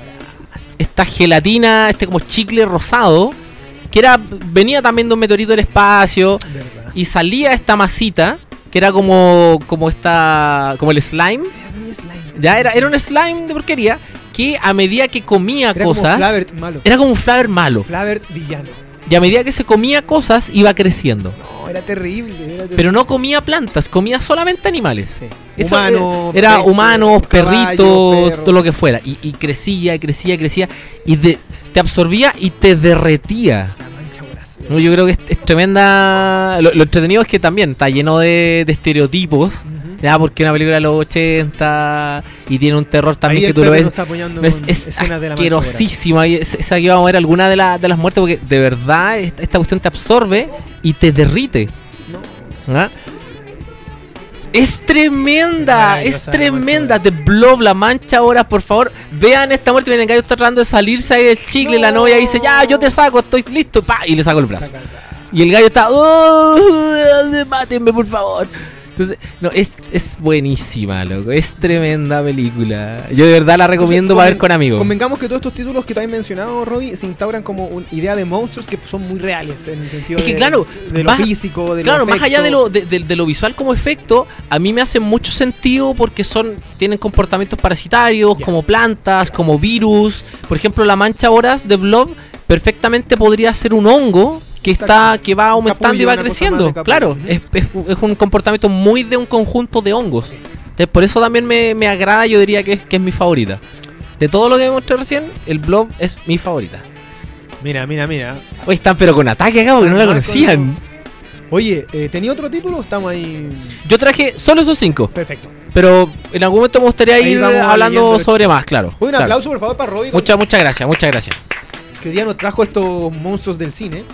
Esta gelatina, este como chicle rosado, que era venía también de un meteorito del espacio Verdad. y salía esta masita, que era como como esta como el slime, ya era era un slime de porquería que a medida que comía Era como cosas Flavert malo. era como un flavor malo. Flavert villano. Y a medida que se comía cosas iba creciendo. No, era terrible. Era terrible. Pero no comía plantas, comía solamente animales. Sí. Eso era, era perros, humanos, perritos, perros. todo lo que fuera. Y, y crecía, crecía, crecía. Y de- te absorbía y te derretía. No, Yo creo que es, es tremenda. Lo, lo entretenido es que también está lleno de, de estereotipos. Ya, porque una película de los 80 y tiene un terror Ahí también que tú lo ves. está No, es, es de asquerosísima. Y es- esa que vamos a ver alguna de, la- de las muertes porque de verdad esta, esta cuestión te absorbe y te derrite. No. ¿Ah? Es tremenda, es tremenda. The Blob, la mancha ahora, por favor. Vean esta muerte. Miren, el gallo está tratando de salirse ahí del chicle. La No. novia dice, ya, yo te saco, estoy listo. Pa, y le saco el brazo. Saca el brazo. Y el gallo está, oh, mátenme por favor. Entonces, no, es, es buenísima, loco. Es tremenda película. Yo de verdad la recomiendo Entonces, para ver con amigos. Convengamos que todos estos títulos que te has mencionado, Robbie, se instauran como una idea de monstruos que son muy reales en el sentido Es que de, claro, de lo más- físico, de Claro, lo más allá de lo, de, de- de lo visual como efecto, a mí me hace mucho sentido porque son tienen comportamientos parasitarios, como plantas, como virus. Por ejemplo, la mancha voraz de Blob perfectamente podría ser un hongo que está que va aumentando capullo, y va creciendo. Claro, es, es- es un comportamiento muy de un conjunto de hongos. Entonces, por eso también me, me agrada, yo diría que es, que es mi favorita. De todo lo que mostré recién, el Blob es mi favorita. Mira, mira, mira. Hoy están pero con ataque acá porque no la conocían. Oye, eh, ¿tenía otro título? o Estamos ahí. Yo traje solo esos cinco. Perfecto. Pero en algún momento me gustaría Ahí ir hablando sobre más, claro. Oye, un claro. aplauso, por favor, para Robbie. Muchas, muchas gracias, muchas gracias. que hoy día nos trajo estos monstruos del cine.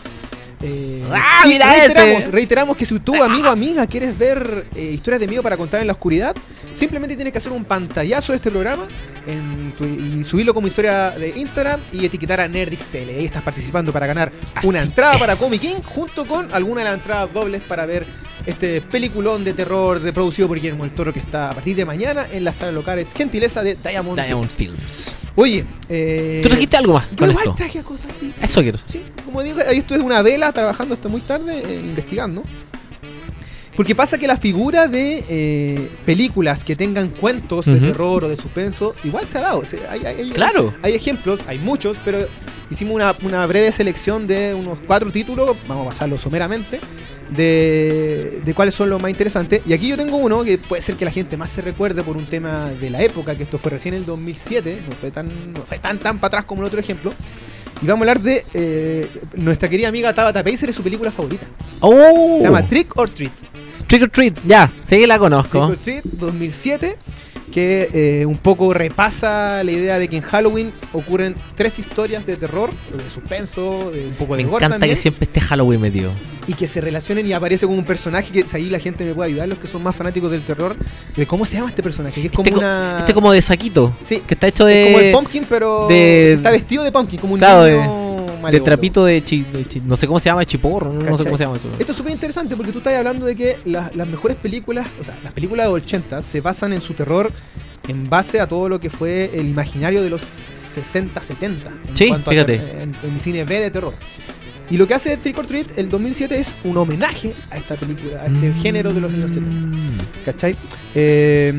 Eh, ¡Ah, mira reiteramos, ese! reiteramos que si tú, amigo amiga, quieres ver eh, historias de miedo para contar en la oscuridad, simplemente tienes que hacer un pantallazo de este programa en tu- y subirlo como historia de Instagram y etiquetar a NerdXL. Ahí estás participando para ganar una entrada para. Comic King junto con alguna de las entradas dobles para ver este peliculón de terror de producido por Guillermo el Toro que está a partir de mañana en las salas locales. Gentileza de Diamond. Diamond Films. Films. Oye, eh, ¿Tú trajiste algo más yo con igual esto? traje cosas así. Eso quiero. Sí, como digo, ahí esto es una vela trabajando hasta muy tarde, eh, investigando. Porque pasa que la figura de eh, películas que tengan cuentos de terror o de suspenso, igual se ha dado. Se- hay, hay- hay- Claro. hay ejemplos, hay muchos, pero hicimos una, una breve selección de unos cuatro títulos, vamos a pasarlo someramente, de, de cuáles son los más interesantes. Y aquí yo tengo uno que puede ser que la gente más se recuerde por un tema de la época, que esto fue recién en el 2007, no fue tan, no fue tan, tan para atrás como el otro ejemplo. Y vamos a hablar de eh, nuestra querida amiga Tabata Pacer y su película favorita. Oh. Se llama Trick or Treat. Trick or Treat. Ya, sí la Trick conozco. or Treat 2007, que eh, un poco repasa la idea de que en Halloween ocurren tres historias de terror, de suspenso, de un poco Me de gore encanta también, que siempre esté Halloween metido. y que se relacionen y aparece como un personaje que si ahí la gente me puede ayudar, los que son más fanáticos del terror, de cómo se llama este personaje, que es como Este, una... este como de saquito. Sí, Que está hecho es como el de. pumpkin, pero de- está vestido de pumpkin, como un Claro, niño malévolo. trapito de, chi- de chi- No sé cómo se llama, chiporro. No, no sé cómo se llama eso. Esto es súper interesante porque tú estás hablando de que las, las mejores películas, o sea, las películas de 80 se basan en su terror en base a todo lo que fue el imaginario de los 60, 70. En Sí, a fíjate. en, en cine B de terror. Y lo que hace Trick or Treat el 2007 es un homenaje a esta película, a este Mm. género de los años 70. ¿Cachai? Eh,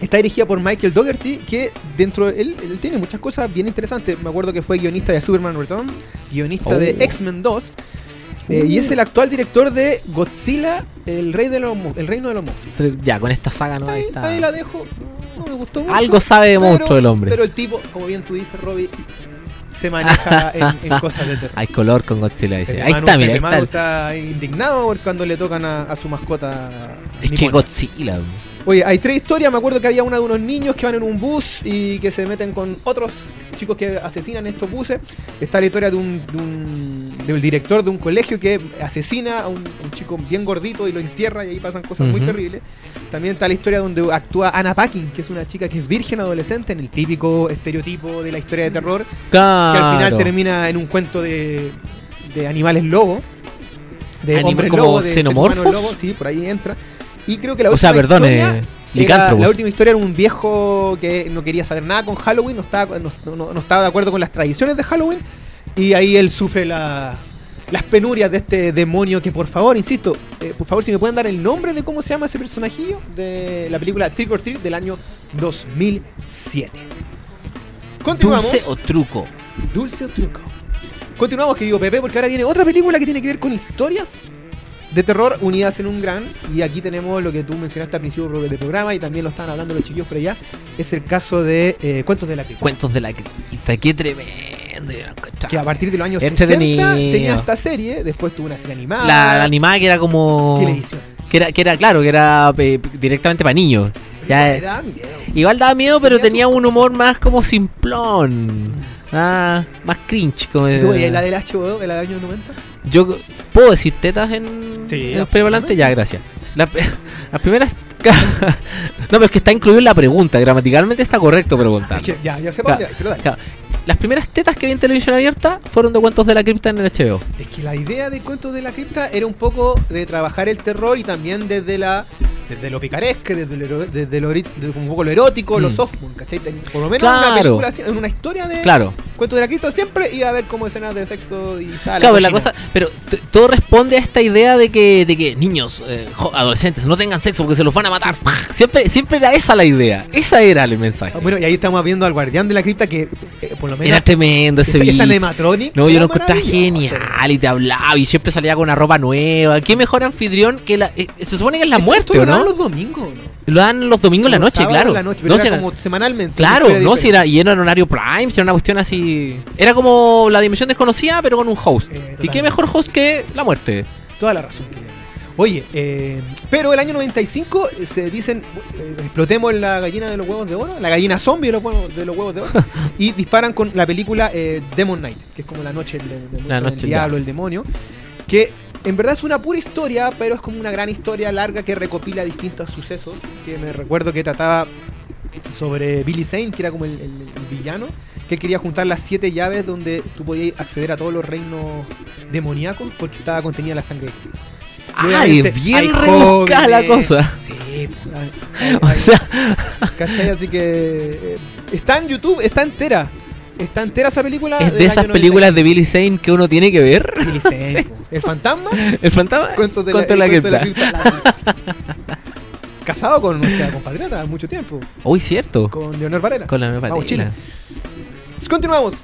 está dirigida por Michael Dougherty, que dentro de él, él tiene muchas cosas bien interesantes. Me acuerdo que fue guionista de Superman Returns, guionista de Oh. X-Men 2, eh, y es el actual director de Godzilla, el, rey de los, el reino de los monstruos. Pero ya, con esta saga no Ahí, está. ahí la dejo, no me gustó mucho. Algo sabe de monstruo el hombre. Pero el tipo, como bien tú dices, Robbie, se maneja en, en cosas de terror. Hay color con Godzilla dice. Ahí Manu- está, mira, ahí está. El- está indignado cuando le tocan a, a su mascota. Es que. Godzilla. Oye, hay tres historias. Me acuerdo que había una de unos niños que van en un bus y que se meten con otros chicos que asesinan estos buses. Está la historia de un, de un- del director de un colegio que asesina a un, un chico bien gordito y lo entierra y ahí pasan cosas muy terribles. También está la historia donde actúa Anna Paquin, que es una chica que es virgen adolescente en el típico estereotipo de la historia de terror, que al final termina en un cuento de, de animales lobo. De Anima- hombres como lobo, de xenomorfos. lobo, sí, por ahí entra. Y creo que la O sea, última perdón, historia eh, era- la última historia era un viejo que no quería saber nada con Halloween, no estaba, no, no- no estaba de acuerdo con las tradiciones de Halloween. Y ahí él sufre la- las penurias de este demonio que, por favor, insisto, eh, por favor, si me pueden dar el nombre de cómo se llama ese personajillo de la película Trick or Treat del año 2007. Continuamos. Dulce o truco. Dulce o truco. Continuamos, querido Pepe, porque ahora viene otra película que tiene que ver con historias de terror unidas en un gran. Y aquí tenemos lo que tú mencionaste al principio del programa y también lo estaban hablando los chiquillos por allá. Es el caso de eh, Cuentos de la Cripta. Cuentos de la cripta. Qué tremendo. Que a partir de los años Entretenido. 60 tenía esta serie, después tuvo una serie animada. La, la animada que era como. televisión. Que era, que era, claro, que era eh, directamente para niños. Ya, miedo. igual daba miedo, pero Tenía un humor más como simplón. Ah, más cringe. Como, ¿Y tú la del HBO de la de años 90? Yo puedo decir tetas en, Sí, en prevalente, ya, gracias. La- las primeras. no, pero es que está incluido en la pregunta. Gramaticalmente está correcto preguntar. Es que ya, ya Claro. dale. Claro, Las primeras tetas que vi en televisión abierta fueron de cuentos de la cripta en el HBO. Es que la idea de Cuentos de la Cripta era un poco de trabajar el terror y también desde la desde lo picaresque, desde lo, desde lo desde un poco lo erótico, lo Mm. softball, ¿cachai? Por lo menos en una película, en una historia de Claro, Cuentos de la Cripta siempre iba a haber como escenas de sexo y tal. claro, la cosa, pero todo responde a esta idea de que, de que niños, eh, adolescentes, no tengan sexo porque se los van a matar. Siempre, siempre era esa la idea. Esa era el mensaje. Bueno, y ahí estamos viendo al guardián de la cripta que eh, por lo menos Era tremendo ese esa, esa animatronic No, yo lo encontraba genial y te hablaba y siempre salía con una ropa nueva. ¿Qué mejor anfitrión que la. eh, se supone que es la muerte, esto ¿o lo dan no? los domingos, ¿no? Lo dan los domingos en la noche, claro. la noche, pero No, era si era- como semanalmente. Claro, no, si era, y era en horario prime, si era una cuestión así. Era como la dimensión desconocida, pero con un host. Eh, y qué mejor host que la muerte. Toda la razón. que- Oye, eh, pero el año 95 eh, se dicen, eh, explotemos la gallina de los huevos de oro, la gallina zombie de los huevos de, los huevos de oro, y disparan con la película eh, Demon Knight, que es como la noche, del- de- de- La del noche, diablo, el demonio, que en verdad es una pura historia, pero es como una gran historia larga que recopila distintos sucesos, que me recuerdo que trataba sobre Billy Zane, que era como el, el- el villano, que él quería juntar las siete llaves donde tú podías acceder a todos los reinos demoníacos porque estaba contenida la sangre Ay, bien rebuscada la cosa. Sí, O sea, ¿cachai? Así que eh, está en YouTube, está entera. Está entera esa película. es de esas año 90. películas de Billy Zane que uno tiene que ver. Billy Zane. El fantasma. El fantasma. De Cuento la, la el cuento de cripta. la cripta. La- Casado con nuestra compatriota mucho tiempo. Uy, cierto. Con Leonor Varela. Con la Vamos, Chile. Continuamos.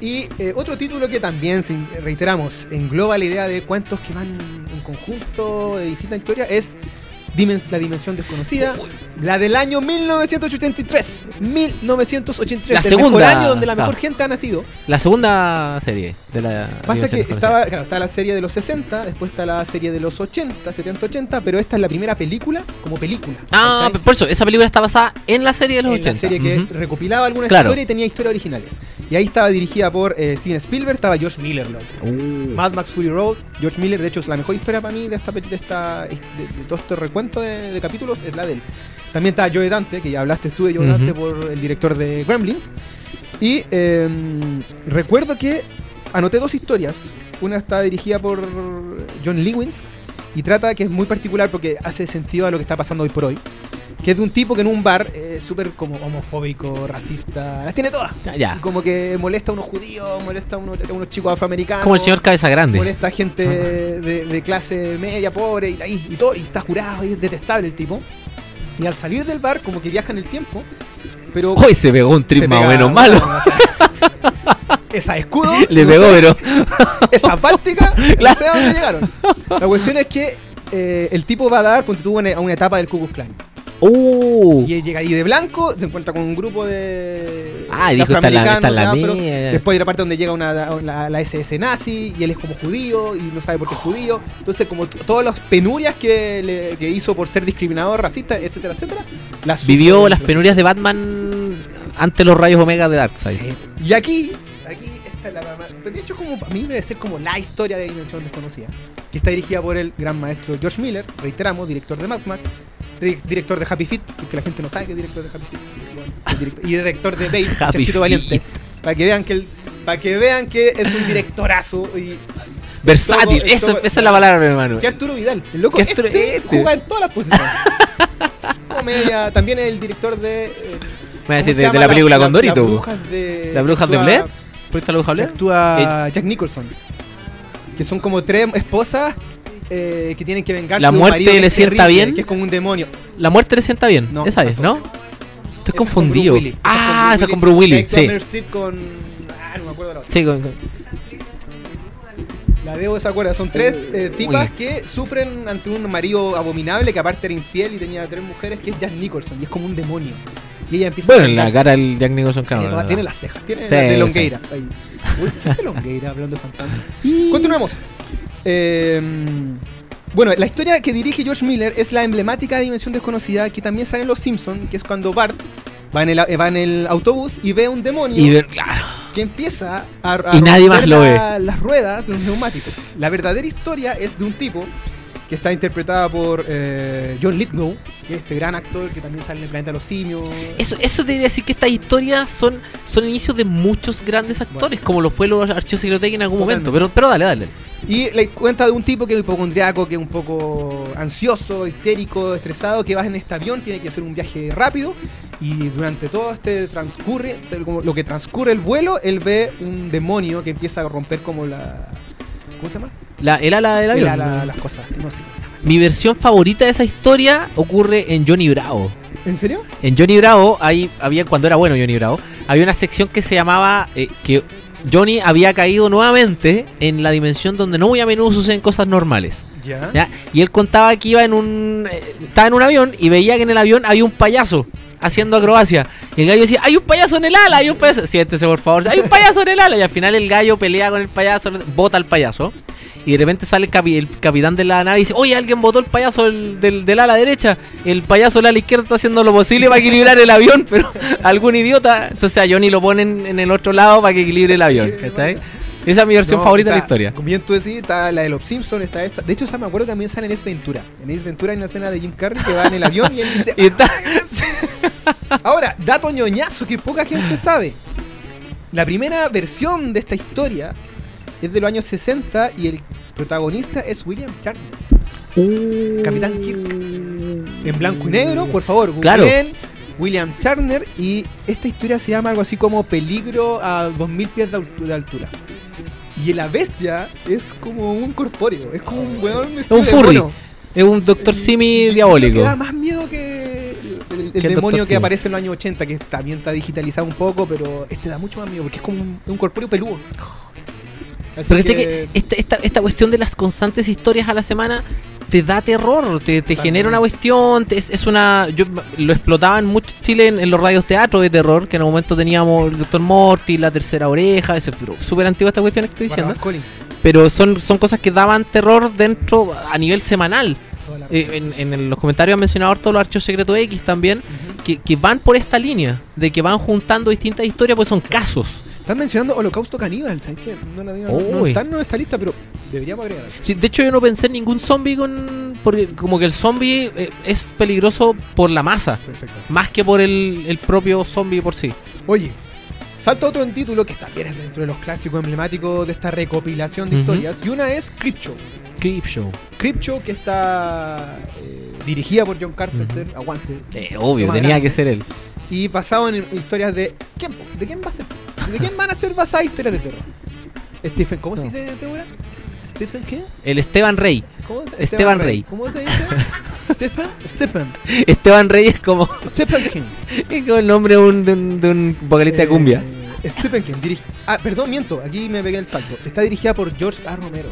Y eh, otro título que también, reiteramos, engloba la idea de cuentos que van en conjunto de distintas historias es Dimen- La Dimensión Desconocida, la del año 1983. 1983, La el segunda, mejor año donde la mejor gente ha nacido. La segunda serie de la. Pasa que estaba, claro, está la serie de los 60, después está la serie de los 80, 70, 80, pero esta es la primera película como película. Ah, por eso, esa película está basada en la serie de los en 80. la serie que recopilaba algunas Claro. historias y tenía historias originales. Y ahí estaba dirigida por eh, Steven Spielberg, estaba George Miller. loco. Uh. Mad Max Fury Road, George Miller, de hecho es la mejor historia para mí de esta de, esta, de, de todo este recuento de, de capítulos, es la de él. También está Joe Dante, que ya hablaste tú de Joe. Dante por el director de Gremlins. Y eh, recuerdo que anoté dos historias. Una está dirigida por John Lewins y trata que es muy particular porque hace sentido a lo que está pasando hoy por hoy. Que es de un tipo que en un bar es súper como homofóbico, racista, las tiene todas. Ya, ya. Como que molesta a unos judíos, molesta a unos, a unos chicos afroamericanos. Como el señor Cabeza Grande. Molesta a gente de, de clase media, pobre y, y, y todo. Y está jurado y es detestable el tipo. Y al salir del bar, como que viaja en el tiempo. Pero Hoy se pegó un trip más o menos malo. esa escudo. Le pegó, pero. Esa báltica, no sé a dónde llegaron. La cuestión es que eh, el tipo va a dar, ponte tú, a una etapa del Ku Klux Klan. Uh. Y él llega ahí de blanco, se encuentra con un grupo de. Ah, de dijo, esta es la- esta es la afro. Después hay una parte donde llega una, la, la SS nazi y él es como judío y no sabe por qué es judío. Entonces, como todas las penurias que, le- que hizo por ser discriminador, racista, etcétera, etcétera, las Vivió las penurias de Batman ante los rayos omega de Darkseid. Sí. Y aquí, aquí está la De hecho, como para mí debe ser como la historia de Dimensión Desconocida. Que está dirigida por el gran maestro George Miller, reiteramos, director de Mad Max, director de Happy Feet, porque la gente no sabe que es director de Happy Feet. Director- y director de Happy Chanchito. Valiente. Para que vean que el, para que vean que es un directorazo y Versátil, Todo- eso- todo- esa es la palabra, mi hermano. que Arturo Vidal, el loco este, este. juega en todas las posiciones. Comedia, también es el director de eh, Me va a ¿cómo decir de, la película La- con Dorito. Las brujas de ¿Las brujas de Blair? ¿Por esta la bruja Blair? actúa Jack Nicholson. Que son como tres esposas eh, que tienen que vengarse La de un muerte marido que le sienta terrible, bien. Que es como un demonio. La muerte le sienta bien. No, esa es, ¿no? Estoy Esa confundido. con. Ah, esa con Bruce Willis, sí. Con. Ah, no me acuerdo la otra. Sí, con- con- La debo se acuerda. Son tres eh, tipas Uy. que sufren ante un marido abominable que aparte era infiel y tenía tres mujeres, que es Jack Nicholson. Y es como un demonio. Y ella empieza Bueno, a en la cara del Jack Nicholson, claro. Tiene, la tiene las cejas, tiene Sí, las de sí. Longueira. Ahí. Uy, ¿qué es de Longueira hablando de Santana? Continuemos. Eh, bueno, la historia que dirige George Miller es la emblemática de Dimensión Desconocida que también sale en Los Simpsons, que es cuando Bart va en el, eh, va en el autobús y ve a un demonio Y ver, claro. que empieza a, a Y nadie más romper lo la- las ruedas de los neumáticos. La verdadera historia es de un tipo que está interpretada por eh, John Lithgow, que es este gran actor que también sale en el planeta de los simios. Eso, eso debería decir que estas historias son, son inicios de muchos grandes actores, como lo fue los archivos secretos en algún momento. Pero, pero dale, dale. Y la cuenta de un tipo que es hipocondriaco, que es un poco ansioso, histérico, estresado, que va en este avión, tiene que hacer un viaje rápido y durante todo este transcurre, lo que transcurre el vuelo, él ve un demonio que empieza a romper como la... ¿Cómo se llama? La, el ala del El avión. ala- las cosas. No sé cómo se llama. Mi versión favorita de esa historia ocurre en Johnny Bravo. ¿En serio? En Johnny Bravo, ahí había, cuando era bueno Johnny Bravo, había una sección que se llamaba eh, que Johnny había caído nuevamente en la dimensión donde no muy a menudo suceden cosas normales. Ya. ¿ya? Y él contaba que iba en un. eh, estaba en un avión y veía que en el avión había un payaso haciendo acrobacia. Y el gallo decía: Hay un payaso en el ala, hay un payaso. Siéntese, por favor, hay un payaso en el ala. Y al final el gallo pelea con el payaso, bota al payaso. Y de repente sale el, capi- el capitán de la nave y dice: Oye, alguien botó el payaso del, del, del ala derecha. El payaso del ala izquierda está haciendo lo posible para equilibrar el avión, pero algún idiota. Entonces a Johnny lo ponen en el otro lado para que equilibre el avión. ¿cachai? Esa es mi versión No, favorita o sea, de la historia. Como bien tú decís, está la de los Simpsons, está esta. De hecho, o sea, me acuerdo que también sale en Ace Ventura. En Ace Ventura hay una escena de Jim Carrey que va en el avión y él dice. Y está- Ahora, dato ñoñazo que poca gente sabe. La primera versión de esta historia es de los años 60 y el protagonista es William Shatner. Capitán Kirk. En blanco y negro, por favor, Claro. William Shatner y esta historia se llama algo así como Peligro a 2000 pies de altu- de altura. Y la bestia es como un corpóreo, es como un weón un vestido de furry. Es un Doctor Simi diabólico. da más miedo que el, demonio que Simi. aparece en los años 80, que también está digitalizado un poco, pero este da mucho más miedo porque es como un, un corpóreo peludo. Así Pero este que- que esta, esta, esta cuestión de las constantes historias a la semana te da terror, te, te genera una cuestión, te- es, es una... Yo lo explotaban mucho en Chile en, en los radios teatro de terror, que en un momento teníamos el Doctor Morty, La Tercera Oreja, pero súper antigua esta cuestión que estoy diciendo. Pero son, son cosas que daban terror dentro a nivel semanal. Eh, en, en los comentarios han mencionado harto los archivos secretos X también, que, que van por esta línea, de que van juntando distintas historias, pues son casos. Están mencionando Holocausto Caníbal, ¿sabes qué? No, la digo, no- no están en esta lista, pero deberíamos agregar. Sí, de hecho yo no pensé en ningún zombie con... Porque como que el zombie eh, es peligroso por la masa, Perfecto. más que por el, el propio zombie por sí. Oye, Salto a otro título que también es dentro de los clásicos emblemáticos de esta recopilación de historias. Y una es Creepshow. Creepshow. Creepshow que está eh, dirigida por John Carpenter. Aguante. Eh, obvio, Lo tenía grande. que ser él. Y basado en historias de. ¿quién, ¿De quién va a ser? ¿De quién van a ser basadas historias de terror? Stephen, ¿cómo se dice Teura? ¿Stephen qué? El Esteban Rey. ¿Cómo se- Esteban Rey. ¿Cómo se dice? Stephen. Stephen. Esteban Rey es como, Stephen King. es como el nombre de un, de un, de un vocalista de cumbia. Eh, Stephen King dirige. Ah, perdón, miento. Aquí me pegué el salto. Está dirigida por George A. Romero.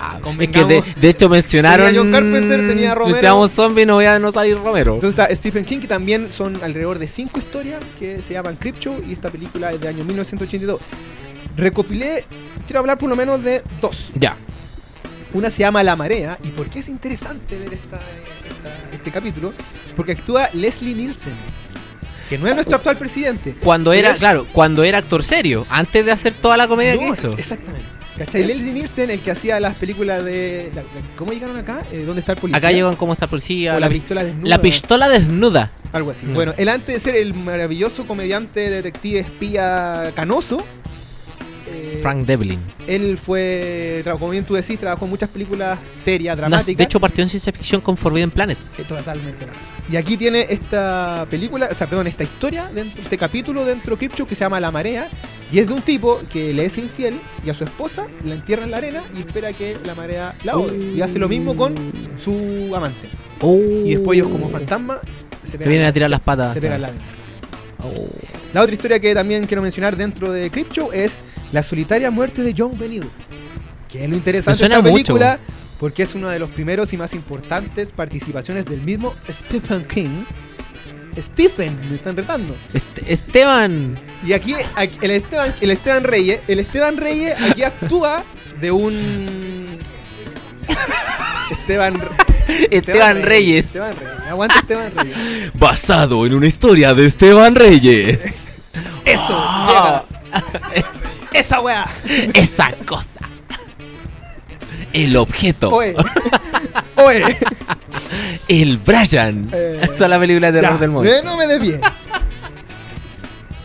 Es ah, que de, hecho mencionaron. Tenía John Carpenter, tenía Romero. Si seamos zombies, no voy a no salir Romero. Entonces está Stephen King, que también son alrededor de cinco historias que se llaman Creepshow y esta película es de año 1982. Recopilé, quiero hablar por lo menos de dos. Ya. Una se llama La Marea. ¿Y por qué es interesante ver esta, esta- este capítulo? Porque actúa Leslie Nielsen, que no es nuestro actual presidente. Cuando era, es- claro, cuando era actor serio, antes de hacer toda la comedia No, que hizo. Exactamente. ¿Cachai? Leslie Nielsen, el que hacía las películas de. la- la- ¿Cómo llegaron acá? Eh, ¿Dónde está el policía? Acá llegan como esta policía. O la, la, pi- pistola desnuda. la pistola desnuda. Algo así. Mm. Bueno, él antes de ser el maravilloso comediante, detective, espía canoso, eh, Frank Devlin. él fue, como bien tú decís, trabajó en muchas películas serias, dramáticas. de hecho, partió en ciencia ficción con Forbidden Planet. Eh, totalmente. Y aquí tiene esta película, o sea, perdón, esta historia, dentro, este capítulo dentro de Creepshow que se llama La Marea, y es de un tipo que le es infiel y a su esposa la entierra en la arena y espera que la marea la ahogue. Y hace lo mismo con su amante. Y después ellos como fantasma se pegan, vienen a tirar las patas. se pegan la arena. La otra historia que también quiero mencionar dentro de Creepshow es La solitaria muerte de John Benito. Que es lo interesante de esta mucho. película porque es una de los primeros y más importantes participaciones del mismo Stephen King. Stephen, me están retando. Este- Esteban. Y aquí, aquí el, Esteban, el Esteban Reyes, el Esteban Reyes aquí actúa de un Esteban, Esteban Reyes. Esteban Reyes. Aguanta Esteban Reyes. Basado en una historia de Esteban Reyes. Eso, Ah. Esa weá. Esa cosa. El objeto. Oye. Oye. El Brian. Eh, Esa es la película de terror del mundo. eh, no me des bien.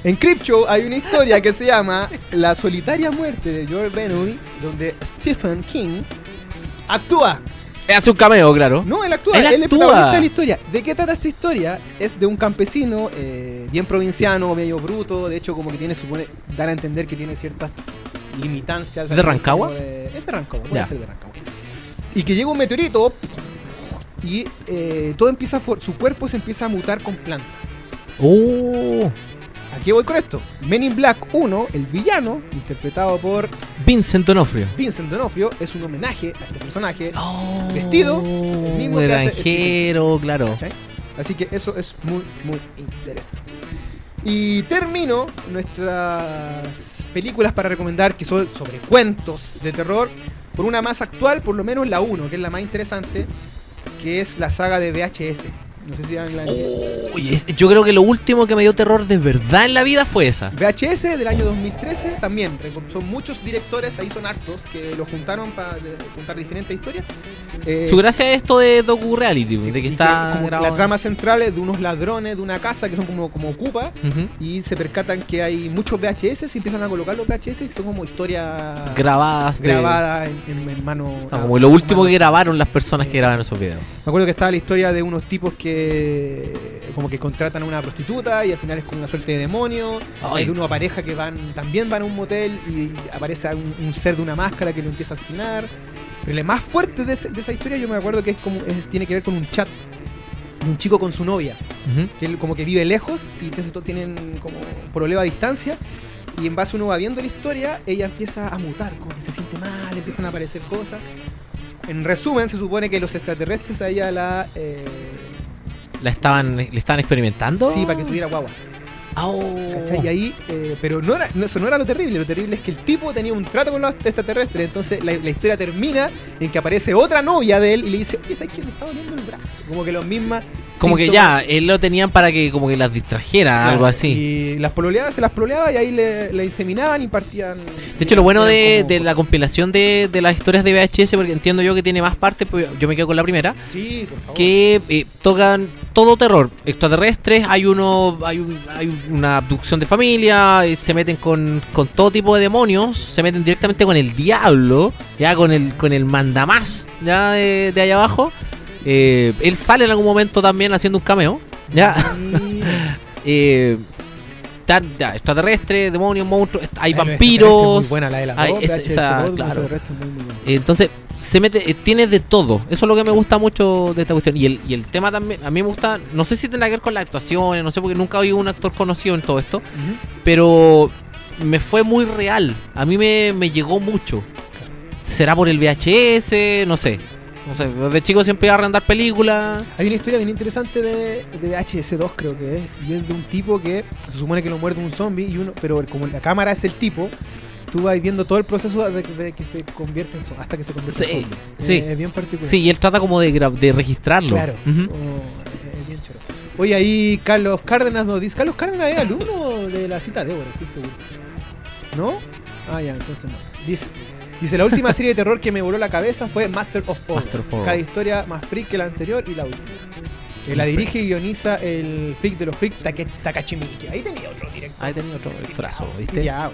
En Creepshow hay una historia que se llama La solitaria muerte de George Benoit, donde Stephen King actúa. Hace un cameo, claro. No, él actúa, Él él, es el actúa. protagonista de la historia. ¿De qué trata esta historia? Es de un campesino eh, bien provinciano, medio bruto, de hecho como que tiene, supone, dar a entender que tiene ciertas limitancias. ¿De Rancagua? De- es de Rancagua, puede Ya. ser de Rancagua. Y que llega un meteorito y eh, todo empieza, a su cuerpo se empieza a mutar con plantas. Oh, ¿A qué voy con esto? Men in Black 1, el villano, interpretado por Vincent Donofrio. Vincent D'Onofrio, es un homenaje a este personaje. Oh, Vestido, el mismo que hace granjero, claro. ¿cachai? Así que eso es muy, muy interesante. Y termino nuestras películas para recomendar que son sobre cuentos de terror por una más actual, por lo menos la 1, que es la más interesante, que es la saga de VHS. No sé si han la Uy, es- yo creo que lo último que me dio terror de verdad en la vida fue esa. VHS del año 2013 también. Son muchos directores, ahí son hartos, que lo juntaron para contar diferentes historias. Eh, Su gracia es esto de docu-reality, sí, de que está como grabado- la trama central es de unos ladrones de una casa que son como, como ocupa y se percatan que hay muchos VHS y empiezan a colocar los VHS y son como historias grabadas. de- grabadas en, en- en mano. Ah, como lo último mano. que grabaron las personas que grabaron esos videos. Me acuerdo que estaba la historia de unos tipos que como que contratan a una prostituta y al final es como una suerte de demonio. Ay. Hay de una pareja que van también van a un motel y aparece un, un ser de una máscara que lo empieza a asesinar. Pero el más fuerte de, ese- de esa historia yo me acuerdo que es como es- tiene que ver con un chat un chico con su novia, que él como que vive lejos y entonces todos tienen como problema a distancia. Y en base uno va viendo la historia, ella empieza a mutar, como que se siente mal, empiezan a aparecer cosas. En resumen, se supone que los extraterrestres a ella la eh, ¿La estaban, ¿Le estaban experimentando? Sí, para que tuviera guagua. Oh. Y ahí, eh, pero no era, no, eso no era lo terrible. Lo terrible es que el tipo tenía un trato con los extraterrestres. Entonces la, la historia termina en que aparece otra novia de él y le dice, oye, ¿sabes qué? Me está doliendo el brazo. Como que los mismas Como que ya, él lo tenían para que como que las distrajera, Claro, algo así. Y las pololeadas se las pololeaba y ahí le, le inseminaban y partían. De hecho, lo bueno de, como de la compilación de, de las historias de VHS, porque entiendo yo que tiene más partes, pero yo me quedo con la primera, Sí, por favor. que eh, tocan todo terror. Extraterrestres, hay uno hay, un- hay una abducción de familia, eh, se meten con, con todo tipo de demonios, se meten directamente con el diablo, ya con el, con el mandamás ya de, de allá abajo. Eh, él sale en algún momento también haciendo un cameo. Ya. Eh, tan- ya, extraterrestres, demonios, monstruos, hay vampiros. Muy buena la de las Ay, dos, esa- VHS esa, dos, los claro. extraterrestres muy, muy buena. Entonces, se mete, eh, tiene de todo. Eso es lo que me gusta mucho de esta cuestión. Y el, y el tema también, a mí me gusta, no sé si tendrá que ver con las actuaciones, no sé, porque nunca vi un actor conocido en todo esto, pero me fue muy real. A mí me, me llegó mucho. ¿Será por el VHS? No sé. No sé, de chico siempre iba a arrendar películas. Hay una historia bien interesante de, de VHS2, creo que es. Y es de un tipo que se supone que lo muerde un zombie, y uno, pero como la cámara es el tipo, tú vas viendo todo el proceso de, de que se convierte en zombie, hasta que se convierte Sí, en zombie. sí. Es, es bien particular. Sí, y él trata como de, de registrarlo. Claro. Oh, es bien choro. Oye, ahí Carlos Cárdenas nos dice. Carlos Cárdenas es alumno de la cita de Débora, estoy seguro. ¿No? Ah, ya, entonces no. Dice, dice, la última serie de terror que me voló la cabeza fue Master of Horror. Cada historia más freak que la anterior y la última. Eh, la dirige y guioniza el freak de los freaks, Take- Takashi Miike. Ahí tenía otro director. Ahí tenía otro trazo, ¿viste? Ya,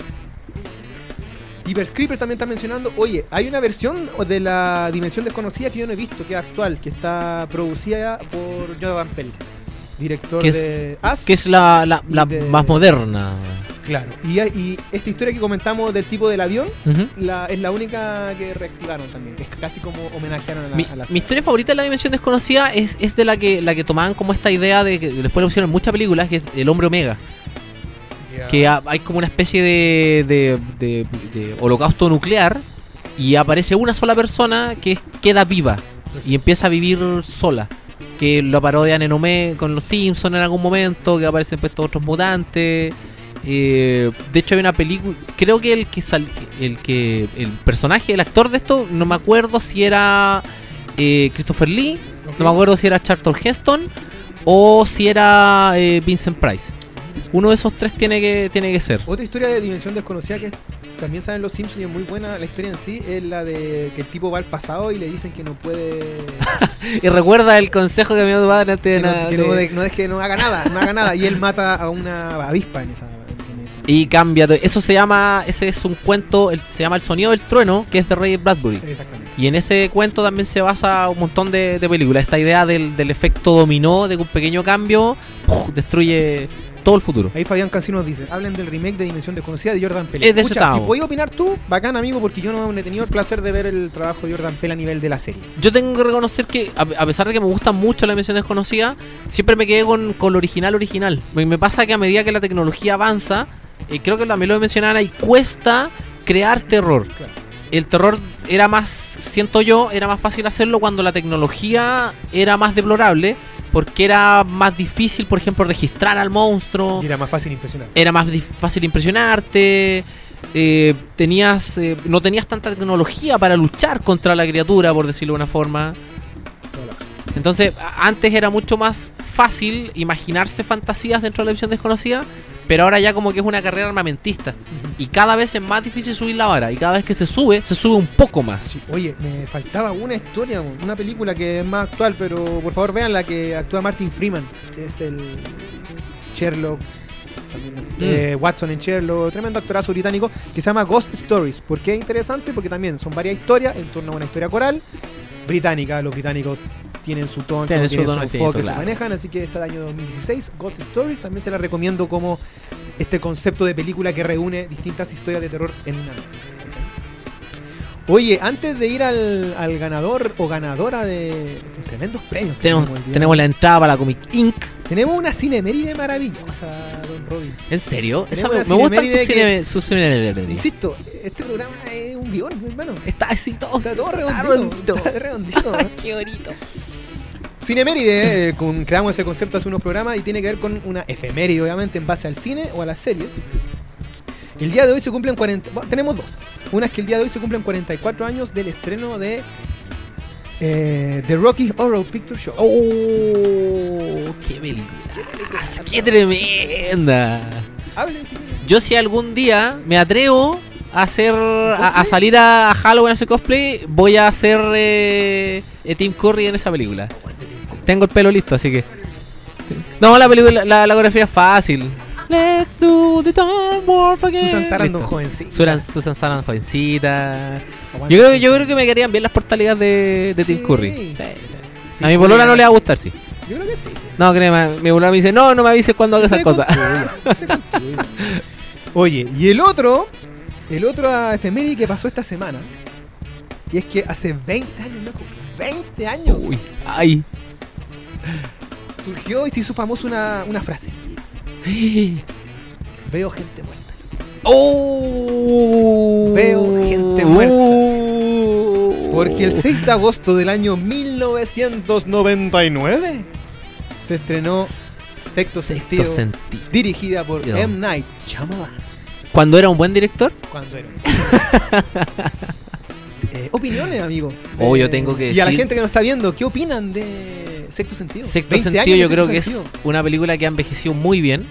Creeper también está mencionando. Oye, hay una versión de la Dimensión Desconocida que yo no he visto, que es actual, que está producida por Jonathan Pell, director Que es- de As. Que es la, la, la De- más moderna. Claro. Y, y esta historia que comentamos del tipo del avión la, es la única que reactivaron también, que es casi como homenajearon a la, Mi, a la mi historia favorita de la dimensión desconocida es, es de la que la que tomaban como esta idea de que después lo pusieron en muchas películas, que es el hombre omega. Que ha- hay como una especie de, de- de- de holocausto nuclear y aparece una sola persona que queda viva y empieza a vivir sola. Que lo parodian en Ome con los Simpsons en algún momento, que aparecen pues otros mutantes. Eh, de hecho hay una película, creo que el que sal- el que el personaje, el actor de esto, no me acuerdo si era eh, Christopher Lee, no me acuerdo si era Charlton Heston o si era eh, Vincent Price. Uno de esos tres tiene que tiene que ser. Otra historia de Dimensión Desconocida que también saben los Simpsons y es muy buena la historia en sí, es la de que el tipo va al pasado y le dicen que no puede... Y recuerda el consejo que me dio tu padre antes que de no, nada. que de- no, de- no que no haga nada, no haga nada. Y él mata a una avispa en esa... Y cambia. Eso se llama, ese es un cuento, el- se llama El sonido del trueno, que es de Ray Bradbury. Exactamente. Y en ese cuento también se basa un montón de, de películas. Esta idea del, del efecto dominó, de que un pequeño cambio destruye todo el futuro. Ahí Fabián Cancino nos dice, hablen del remake de Dimensión Desconocida de Jordan Peele. Es de ese Escucha, si podías opinar tú, bacán amigo, porque yo no he tenido el placer de ver el trabajo de Jordan Peele a nivel de la serie. Yo tengo que reconocer que, a, a pesar de que me gusta mucho la dimensión desconocida, siempre me quedé con, con lo original original. Me, me pasa que a medida que la tecnología avanza, eh, creo que también lo mencionaron ahí, cuesta crear terror. Claro. El terror era más, siento yo, era más fácil hacerlo cuando la tecnología era más deplorable, porque era más difícil, por ejemplo, registrar al monstruo Y era más fácil impresionar. era más fácil impresionarte. eh, tenías eh, no tenías tanta tecnología para luchar contra la criatura, por decirlo de una forma. Entonces, antes era mucho más fácil imaginarse fantasías dentro de la visión desconocida, pero ahora ya como que es una carrera armamentista. Y cada vez es más difícil subir la vara. Y cada vez que se sube, se sube un poco más. Oye, me faltaba una historia, una película que es más actual, pero por favor vean la que actúa Martin Freeman, que es el Sherlock, también, eh, Watson en Sherlock, tremendo actorazo británico, que se llama Ghost Stories. ¿Por qué es interesante? Porque también son varias historias en torno a una historia coral británica. Los británicos tienen su tono, Tienen tienen, su tono su enfoque, claro. se manejan, así que está del año 2016, Ghost Stories, también se la recomiendo como este concepto de película que reúne distintas historias de terror en una. Oye, antes de ir al, al ganador o ganadora de tremendos premios, Tenemos, el tenemos la entrada para la Comic Inc. tenemos una cineméride maravillosa, don Robin. ¿En serio? Esa me, gusta que- cine, su Insisto, este programa es un guion, hermano. Está así todo. Está todo redondito. redondito. Está redondito. Qué bonito. Cineméride, eh, con- creamos ese concepto hace unos programas y tiene que ver con una efeméride, obviamente, en base al cine o a las series. El día de hoy se cumplen 40. bueno, tenemos dos. Una es que el día de hoy se cumplen 44 años del estreno de Eh, The Rocky Horror Picture Show. ¡Oh! ¡Qué película! ¡Qué tremenda! Hablen, si quieren. Yo si algún día me atrevo a hacer a, a salir a Halloween a hacer cosplay, voy a hacer eh, eh, Tim Curry en esa película. Tengo el pelo listo, así que. No, la película, la, la coreografía es fácil. Let's do the time warp again. Susan Sarandon, jovencita. Susan, Susan Sarandon, jovencita. Yo creo, que- yo creo que me quedarían bien las portalidades de, de Tim Sí. Curry. Sí, A mi polola no le va a gustar, sí. Yo creo que sí. No, créeme, mi polola me dice, no, no me avises cuando haga esas cosas. Oye, y el otro, el otro efeméride que pasó esta semana, y es que hace 20 años, loco, 20 años, Uy, ay. Surgió y se hizo famosa una, una frase. Veo gente muerta. Oh. Veo gente muerta. Oh. Porque el 6 de agosto del año 1999 se estrenó Sexto, Sexto Sentido, sentido. dirigida por Yo. M. Night Shyamalan. Cuando era un buen director, Cuando era. Eh, opiniones, amigo. Oh, yo tengo que Y a la gente que nos está viendo, ¿qué opinan de Sexto Sentido? Sexto 20 Sentido yo creo que es una película que ha envejecido muy bien.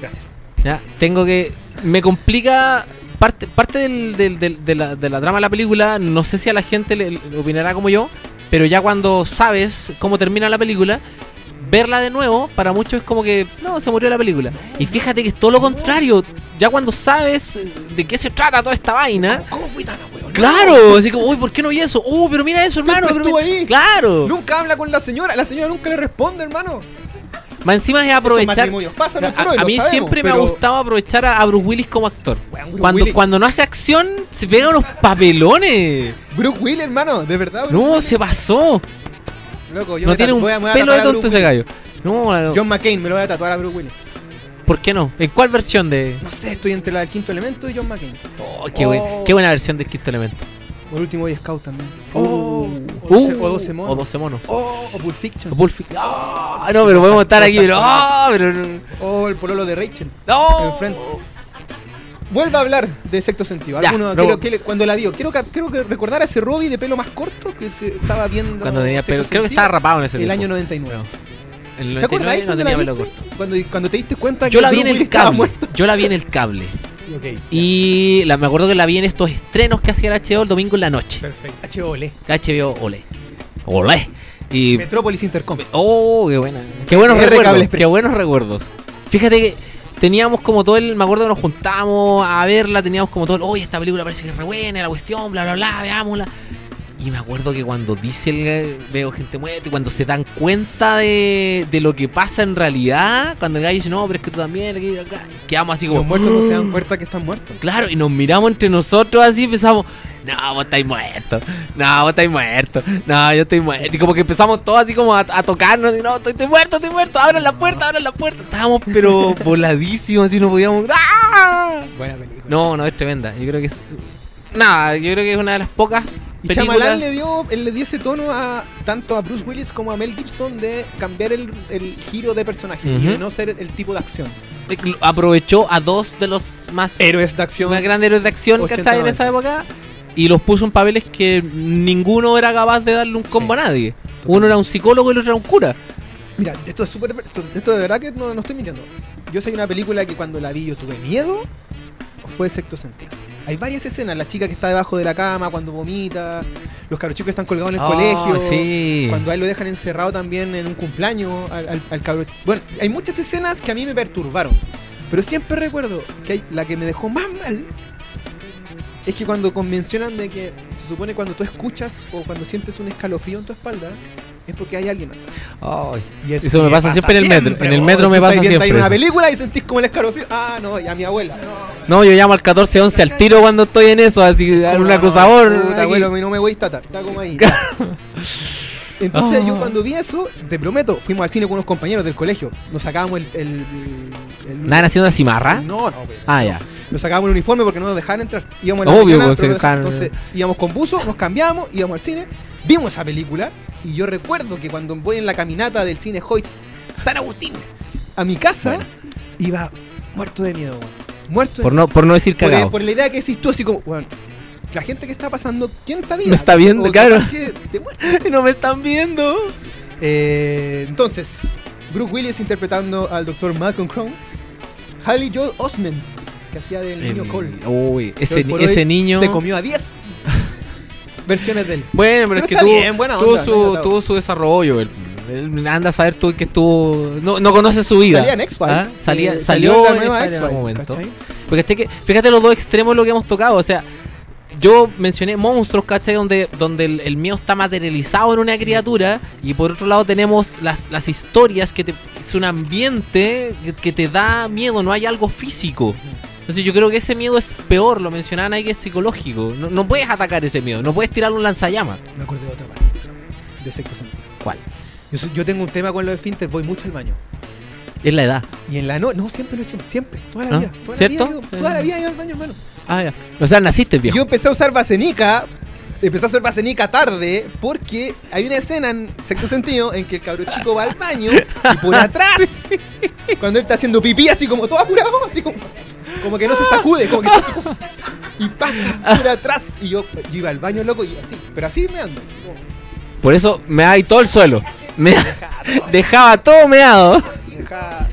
Gracias. ¿ya? Tengo que... Me complica... Parte, parte del- del- del- de, la, de la trama de la película, no sé si a la gente le, le opinará como yo, pero ya cuando sabes cómo termina la película, verla de nuevo, para muchos es como que, no, se murió la película. Y fíjate que es todo lo contrario. Ya cuando sabes de qué se trata toda esta vaina, ¿Cómo fui tan? Claro, así como, uy, ¿por qué no vi eso? Uh, pero mira eso, hermano. Pero estuvo mira- ahí. Claro. Nunca habla con la señora, la señora nunca le responde, hermano. Más encima es aprovechar. pasan, A, a mí sabemos, siempre me ha gustado aprovechar a, Bruce Willis como actor. Cuando, Willis- cuando no hace acción, se pega unos papelones. Bruce Willis, hermano, de verdad. Bruce No, Willis. se pasó. Loco, yo No me tiene un voy a- me voy a pelo de tonto ese gallo. No, John McCain, me lo voy a tatuar a Bruce Willis. ¿Por qué no? ¿En cuál versión de.? No sé, estoy entre la del quinto elemento y John McCain. Oh, qué, buen- Oh. qué buena versión del quinto elemento. O el último Boy Scout también. Uh, Oh, o, doce, uh, o 12 monos. O 12 monos. Oh, o Pulp Fiction. O Pulp Fiction. Ah, no, pero podemos estar aquí, pero. pero no. O el pololo de Rachel. No. En Friends. Vuelve a hablar de sexto sentido. Alguno, pero- creo que le- cuando la vio, quiero que, creo que recordar a ese Robbie de pelo más corto que se estaba viendo. Cuando tenía pelo. Creo que estaba rapado en ese El tiempo. año 99. En el ¿Te acuerdas 99 no tenía pelo corto. Cuando, cuando te diste cuenta Yo que la vi en el cable. Yo la vi en el cable. Y la, me acuerdo que la vi en estos estrenos que hacía el HBO el domingo en la noche. perfecto. HOLE. HBO Ole. Ole. Y. Metropolis Intercom. Oh, qué buena. Qué buenos R recuerdos. Qué buenos recuerdos. Fíjate que teníamos como todo el. Me acuerdo que nos juntábamos a verla, teníamos como todo el. Oye, esta película parece que es re buena, la cuestión, bla, bla, bla, veámosla. Y me acuerdo que cuando dice el veo gente muerta y cuando se dan cuenta de, de lo que pasa en realidad, cuando el gallo dice, no, pero es que tú también, aquí, acá", quedamos así como. Los muertos no se dan cuenta que están muertos. Claro, y nos miramos entre nosotros así y empezamos, no, vos estáis muerto, no, vos estáis muerto, no, yo estoy muerto. Y como que empezamos todos así como a, a tocarnos, y no, estoy, estoy muerto, estoy muerto, abran la puerta, abran la puerta. Estábamos pero voladísimos, así no podíamos. ¡Ah! Buena película. No, no, es tremenda. Yo creo que es. Nada, yo creo que es una de las pocas Y películas. Chamalán le dio, él le dio ese tono a tanto a Bruce Willis como a Mel Gibson de cambiar el, el giro de personaje y de no ser el tipo de acción. Aprovechó a dos de los más Héroes de acción. más grandes héroes de acción, 80, ¿cachai? En esa 90. época. Y los puso en papeles que ninguno era capaz de darle un combo a nadie. Uno era un psicólogo y el otro era un cura. Mira, esto es súper. Esto, esto de verdad que no, no estoy mintiendo. Yo sé una película que cuando la vi yo tuve miedo. Fue Sexto Sentido. Hay varias escenas. La chica que está debajo de la cama cuando vomita. Los cabros chicos que están colgados en el Oh, colegio. sí. Cuando a él lo dejan encerrado también en un cumpleaños. Al, al, al cabro- Bueno, hay muchas escenas que a mí me perturbaron. Pero siempre recuerdo que hay, la que me dejó más mal. Es que cuando convencionan de que se supone cuando tú escuchas o cuando sientes un escalofrío en tu espalda, es porque hay alguien. Y Eso me pasa siempre en el metro. En el metro me pasa viendo siempre una eso. película y sentís como el escalofrío. Ah, no, y a mi abuela. No, No, yo llamo al 1411 al tiro cuando estoy en eso, así, Como, un no, acosador. Puta, abuelo, no me voy tata. Está como ahí. Entonces Ah. yo cuando vi eso, te prometo, fuimos al cine con unos compañeros del colegio. Nos sacábamos el... el, el- ¿Nada haciendo una cimarra? No, no, pues, Ah, no. ya. Nos sacábamos el uniforme porque no nos dejaban entrar. Íbamos en la Obvio, mañana, pues, pero dejaban- Entonces íbamos con buzo, nos cambiamos, íbamos al cine, vimos esa película y yo recuerdo que cuando voy en la caminata del cine Hoyt San Agustín a mi casa, Bueno. iba muerto de miedo, weón. Muerto de Por no, por no decir por, cagado. por la idea que decís tú así como, weón, la gente que está pasando, ¿quién está viva? Me está viendo, O claro. que de no me están viendo. Eh, entonces, Bruce Willis interpretando al Dr. Malcolm Crown. Haley Joel Osment, que hacía del niño Cole. Uy, ese, niño. Se comió a 10 versiones de él. Bueno, pero, Pero es que tuvo, bien, buena tuvo onda, su, tuvo su desarrollo. él- él anda a saber tú que estuvo. No, no conoce su vida. Salía en X-Files. ¿Ah? Salía, Eh, salió en en la en algún momento. ¿cachai? Porque este que, fíjate los dos extremos lo que hemos tocado. O sea, yo mencioné monstruos, ¿cachai? Donde, donde el, el miedo está materializado en una criatura. Y por otro lado tenemos las, las historias que te, es un ambiente que, que te da miedo, no hay algo físico. Entonces yo creo que ese miedo es peor, lo mencionaban ahí que es psicológico. No, no puedes atacar ese miedo, no puedes tirar un lanzallamas. Me acordé de otra parte. De sexto sentido. ¿Cuál? Yo, yo tengo un tema con los esfínteres, voy mucho al baño. Es la edad. Y en la noche, no, siempre lo he hecho, siempre, toda la ¿Ah? vida. Toda ¿Cierto? La vida, toda la vida he ido al baño, hermano. Ah, ya. O sea, naciste viejo. Yo empecé a usar vasenica, empecé a usar vasenica tarde, porque hay una escena en sexto sentido en que el cabro chico va al baño y por atrás, cuando él está haciendo pipí, así como todo apurado, así como, como que no se sacude, como que está así como- y pasa por atrás. Y yo, yo iba al baño, loco, y así, pero así me ando. Por eso me ahí todo el suelo. Me dejaba todo meado. Deja-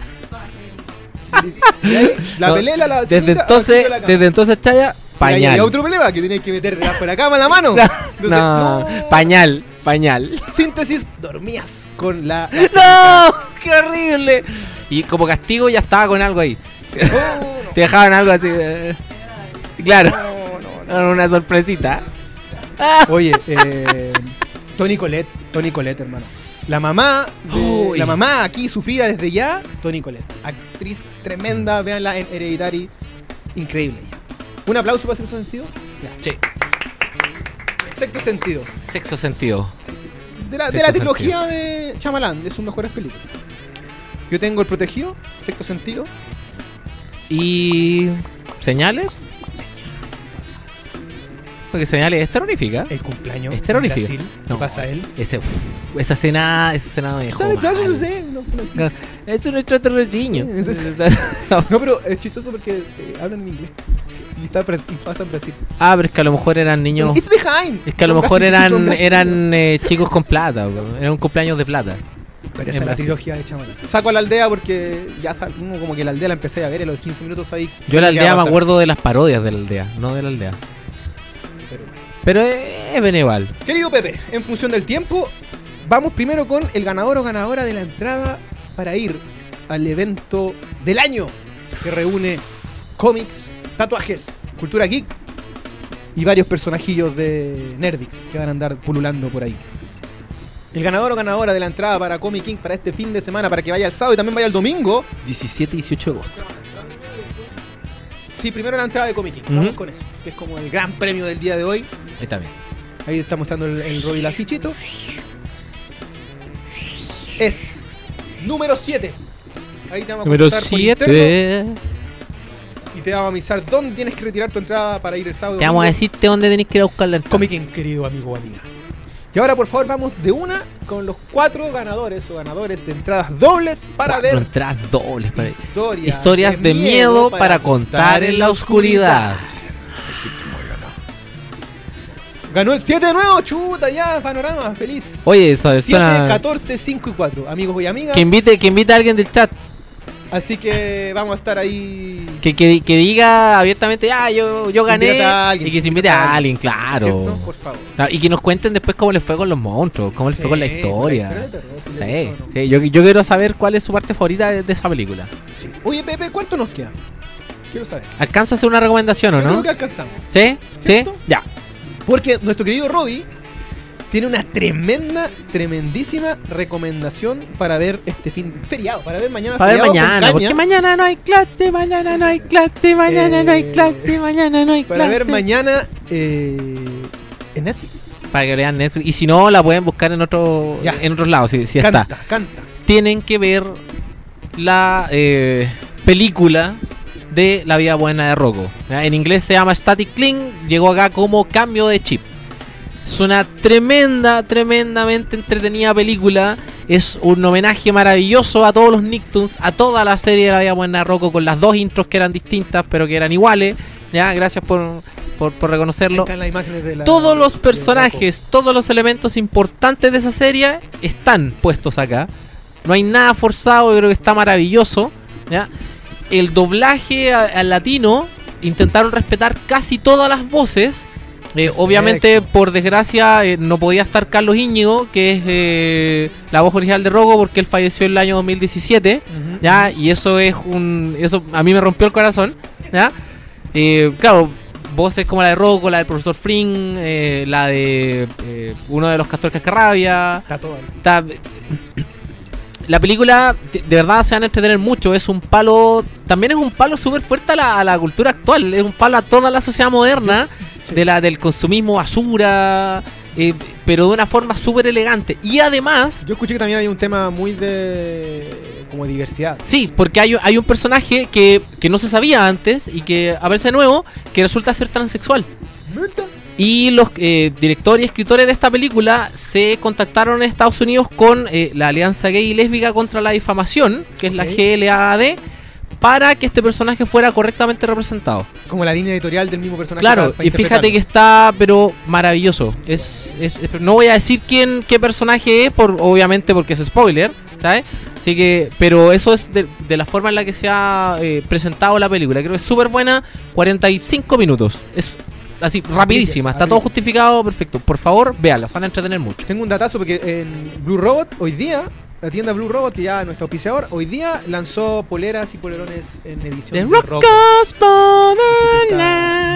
Y ahí, La No, pelela, la Desde entonces, abajo de la cama. desde entonces, Chaya, Y ahí pañal. hay otro problema que tienes que meter debajo de la cama la mano. No, Entonces, no, pañal, pañal. Síntesis, dormías con la. ¡No! ¡Qué horrible! Y como castigo ya estaba con algo ahí. Te dejaban algo así. eh, Claro, no, no, no. una sorpresita. Oye, eh, Tony Colette, Tony Colette, hermano. La mamá, de- la mamá aquí sufrida desde ya, Tony Colette. Actriz tremenda, véanla en Hereditary. Increíble. Un aplauso para sexto sentido. Sí. Sexto sentido. Sexo sentido. De la, de Sexto la trilogía de Shyamalan, de sus mejores películas. Yo tengo El Protegido, Sexto Sentido. ¿Y señales? Porque señales es terrorífica. El cumpleaños. ¿Es terrorífica? Brasil. ¿Qué No. pasa a él? Ese, uf, esa escena, esa escena me sé. No, no, Es un extraterrestre. No, pero es chistoso porque eh, hablan en inglés. Y, está, y pasa en Brasil. ah, pero es que a lo mejor eran niños. It's behind. Es que a lo mejor eran eran eh, chicos con plata. Era un cumpleaños de plata. Pero esa en es la trilogía de Chamalan. Saco a la aldea porque ya sal- como que la aldea la empecé a ver en los 15 minutos ahí. Yo la ¿qué va a aldea me acuerdo de las parodias de la aldea, no de la aldea. Pero- es Beneval. Querido Pepe, en función del tiempo, vamos primero con el ganador o ganadora de la entrada para ir al evento del año que reúne cómics, tatuajes, cultura geek y varios personajillos de Nerdic que van a andar pululando por ahí. El ganador o ganadora de la entrada para Comic King para este fin de semana, para que vaya el sábado y también vaya el domingo. 17 y 18 de agosto. Sí, primero la entrada de Comic King. Vamos con eso, que es como el gran premio del día de hoy. Ahí está bien. Ahí está mostrando el, el Robbie Lafichito. Es número 7. Ahí te vamos a Número contestar por interno 7. y te vamos a avisar dónde tienes que retirar tu entrada para ir el sábado. Te vamos a decirte dónde tenés que ir a buscar la entrada. Comic King, querido amigo o amiga. Y ahora, por favor, vamos de una con los cuatro ganadores o ganadores de entradas dobles para Cuatro ver entradas dobles. para- historias, Historias de miedo para contar en la oscuridad. Ganó el 7 de nuevo, chuta, ya, panorama, feliz. Oye, eso 7, suena. 14, 5 y 4, amigos y amigas. Que invite, que invite a alguien del chat. Así que vamos a estar ahí. Que, que, que diga abiertamente, ah, yo, yo gané. Invítate a alguien, y que se invite a a alguien, claro. ¿Cierto? Por favor. Claro, Y que nos cuenten después cómo les fue con los monstruos, cómo les fue con la historia. la historia de terror, sí, Sí, yo, yo quiero saber cuál es su parte favorita de, de esa película. Oye, Pepe, ¿cuánto nos queda? Quiero saber. ¿Alcanzo a hacer una recomendación o no? creo que alcanzamos. ¿Sí? ¿Sí? ¿Cierto? Ya. Porque nuestro querido Robbie tiene una tremenda, tremendísima recomendación para ver este fin feriado, para ver mañana Para ver mañana, porque mañana no hay clase, mañana no hay clase, mañana no hay Eh, clase, mañana no hay clase. para ver mañana eh, en Netflix. Para que vean Netflix. Y si no, la pueden buscar en otro, Ya. en otros lados, si, si canta, está. canta. Tienen que ver la eh, película de La vida buena de Rocco. En inglés se llama Static Cling, llegó acá como cambio de chip. Es una tremenda, tremendamente entretenida película. Es un homenaje maravilloso a todos los Nicktoons, a toda la serie de La vida buena Rocco, con las dos intros que eran distintas, pero que eran iguales. Ya, gracias por por, por reconocerlo. La- Todos los personajes, todos los elementos importantes de esa serie están puestos acá. No hay nada forzado, yo creo que está maravilloso. ¿ya? El doblaje al latino intentaron respetar casi todas las voces. Eh, obviamente, por desgracia, eh, no podía estar Carlos Íñigo, que es eh, la voz original de Rogo, porque él falleció en el año 2017. Ujú. ¿ya? Y eso es un. Eso a mí me rompió el corazón, ¿ya? Eh, claro, voces como la de Rocco, la del profesor Fring, eh, la de eh, uno de los castores cascarrabia. Está todo está- La película, de, de verdad, se van a entretener mucho. Es un palo. También es un palo súper fuerte a la, a la cultura actual. Es un palo a toda la sociedad moderna. De la, del consumismo basura. eh, pero de una forma súper elegante. Y además. Yo escuché que también hay un tema muy de. como diversidad. Sí, porque hay, hay un personaje que, que no se sabía antes y que aparece de nuevo, que resulta ser transexual. Y los eh, directores y escritores de esta película se contactaron en Estados Unidos con eh, la Alianza Gay y Lésbica contra la Difamación, que es la. GLAAD, para que este personaje fuera correctamente representado. Como la línea editorial del mismo personaje. Claro, y fíjate que está, pero maravilloso. Es, es- es- no voy a decir quién, qué personaje es, por, obviamente porque es spoiler, ¿sabes? Así que, pero eso es de, de la forma en la que se ha eh, presentado la película. Creo que es súper buena, 45 minutos. Es así, rapidísima, está todo justificado, perfecto. Por favor, véanla, se van a entretener mucho. Tengo un datazo porque en Blue Robot, hoy día, la tienda Blue Robot, que ya es nuestro auspiciador, hoy día lanzó poleras y polerones en edición de Rock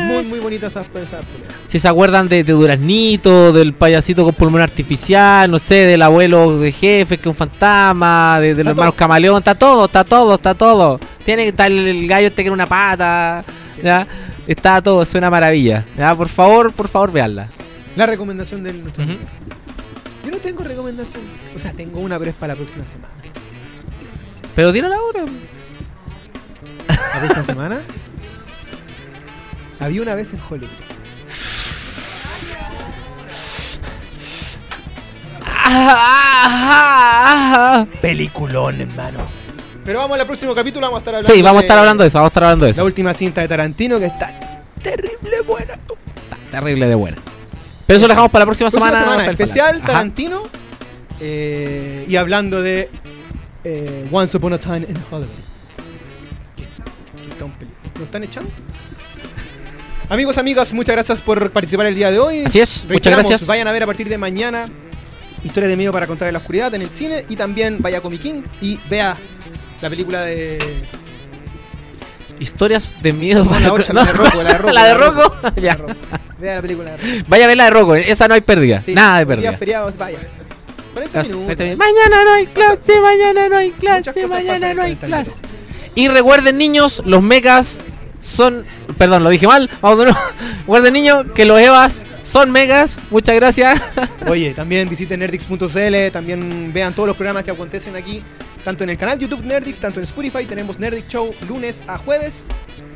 Muy, muy bonitas esas, esas poleras. Si se acuerdan de, de Duraznito, del payasito con pulmón artificial, no sé, del abuelo de jefe que es un fantasma, de, los hermanos camaleón, está todo, está todo, está todo. Tiene que estar el, gallo este que era una pata, ¿ya? Está todo, es una maravilla. ¿ya? Por favor, por favor, veanla. La recomendación de nuestro amigo. Yo no tengo recomendación. O sea, tengo una, pero es para la próxima semana. Pero tírala ahora. La próxima semana. Había una vez en Hollywood. Peliculón, hermano. Pero vamos al próximo capítulo, vamos a estar hablando Sí, vamos a estar hablando de eso, vamos a estar hablando de La eso. última cinta de Tarantino que está terrible buena. Terrible de buena. Pero eso lo dejamos para la próxima, Próxima semana. semana, especial. Ajá. Tarantino. eh, y hablando de eh, Once Upon a Time in Hollywood. Que- que está un peligro. ¿Lo están echando? Amigos, amigas, muchas gracias por participar el día de hoy. Así es, muchas gracias. Vayan a ver a partir de mañana Historia de miedo para contar en la oscuridad en el cine y también vaya a Comic King y vea la película de Historias de miedo. No, la otra, la de Rocco, la de Rocco, La de Rocco. La de Ya. Rocco. Vea la película de Rocco. Vaya a ver la de Rocco, esa no hay pérdida. Sí, Nada de pérdida. feriados, vaya. 40 Ah, minutos. ahorita viene, Mañana no hay clase, mañana no hay clase, mañana no hay 40 clase. minutos. Y recuerden niños, los megas son... Perdón, lo dije mal. Vamos de nuevo. Recuerden niños que los Evas son megas. Muchas gracias. Oye, también visiten nerdix.cl, también vean todos los programas que acontecen aquí, tanto en el canal YouTube Nerdix, tanto en Spotify, tenemos Nerdix Show lunes a jueves.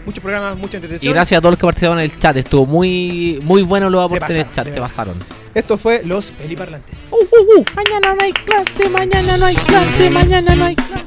Muchos programas, mucha Y entretención. gracias a todos los que participaron en el chat. Estuvo muy muy bueno los aportes en el chat. Se pasaron. Esto fue Los Peliparlantes. Uh, uh, uh. Mañana no hay clase, mañana no hay clase, mañana no hay clase.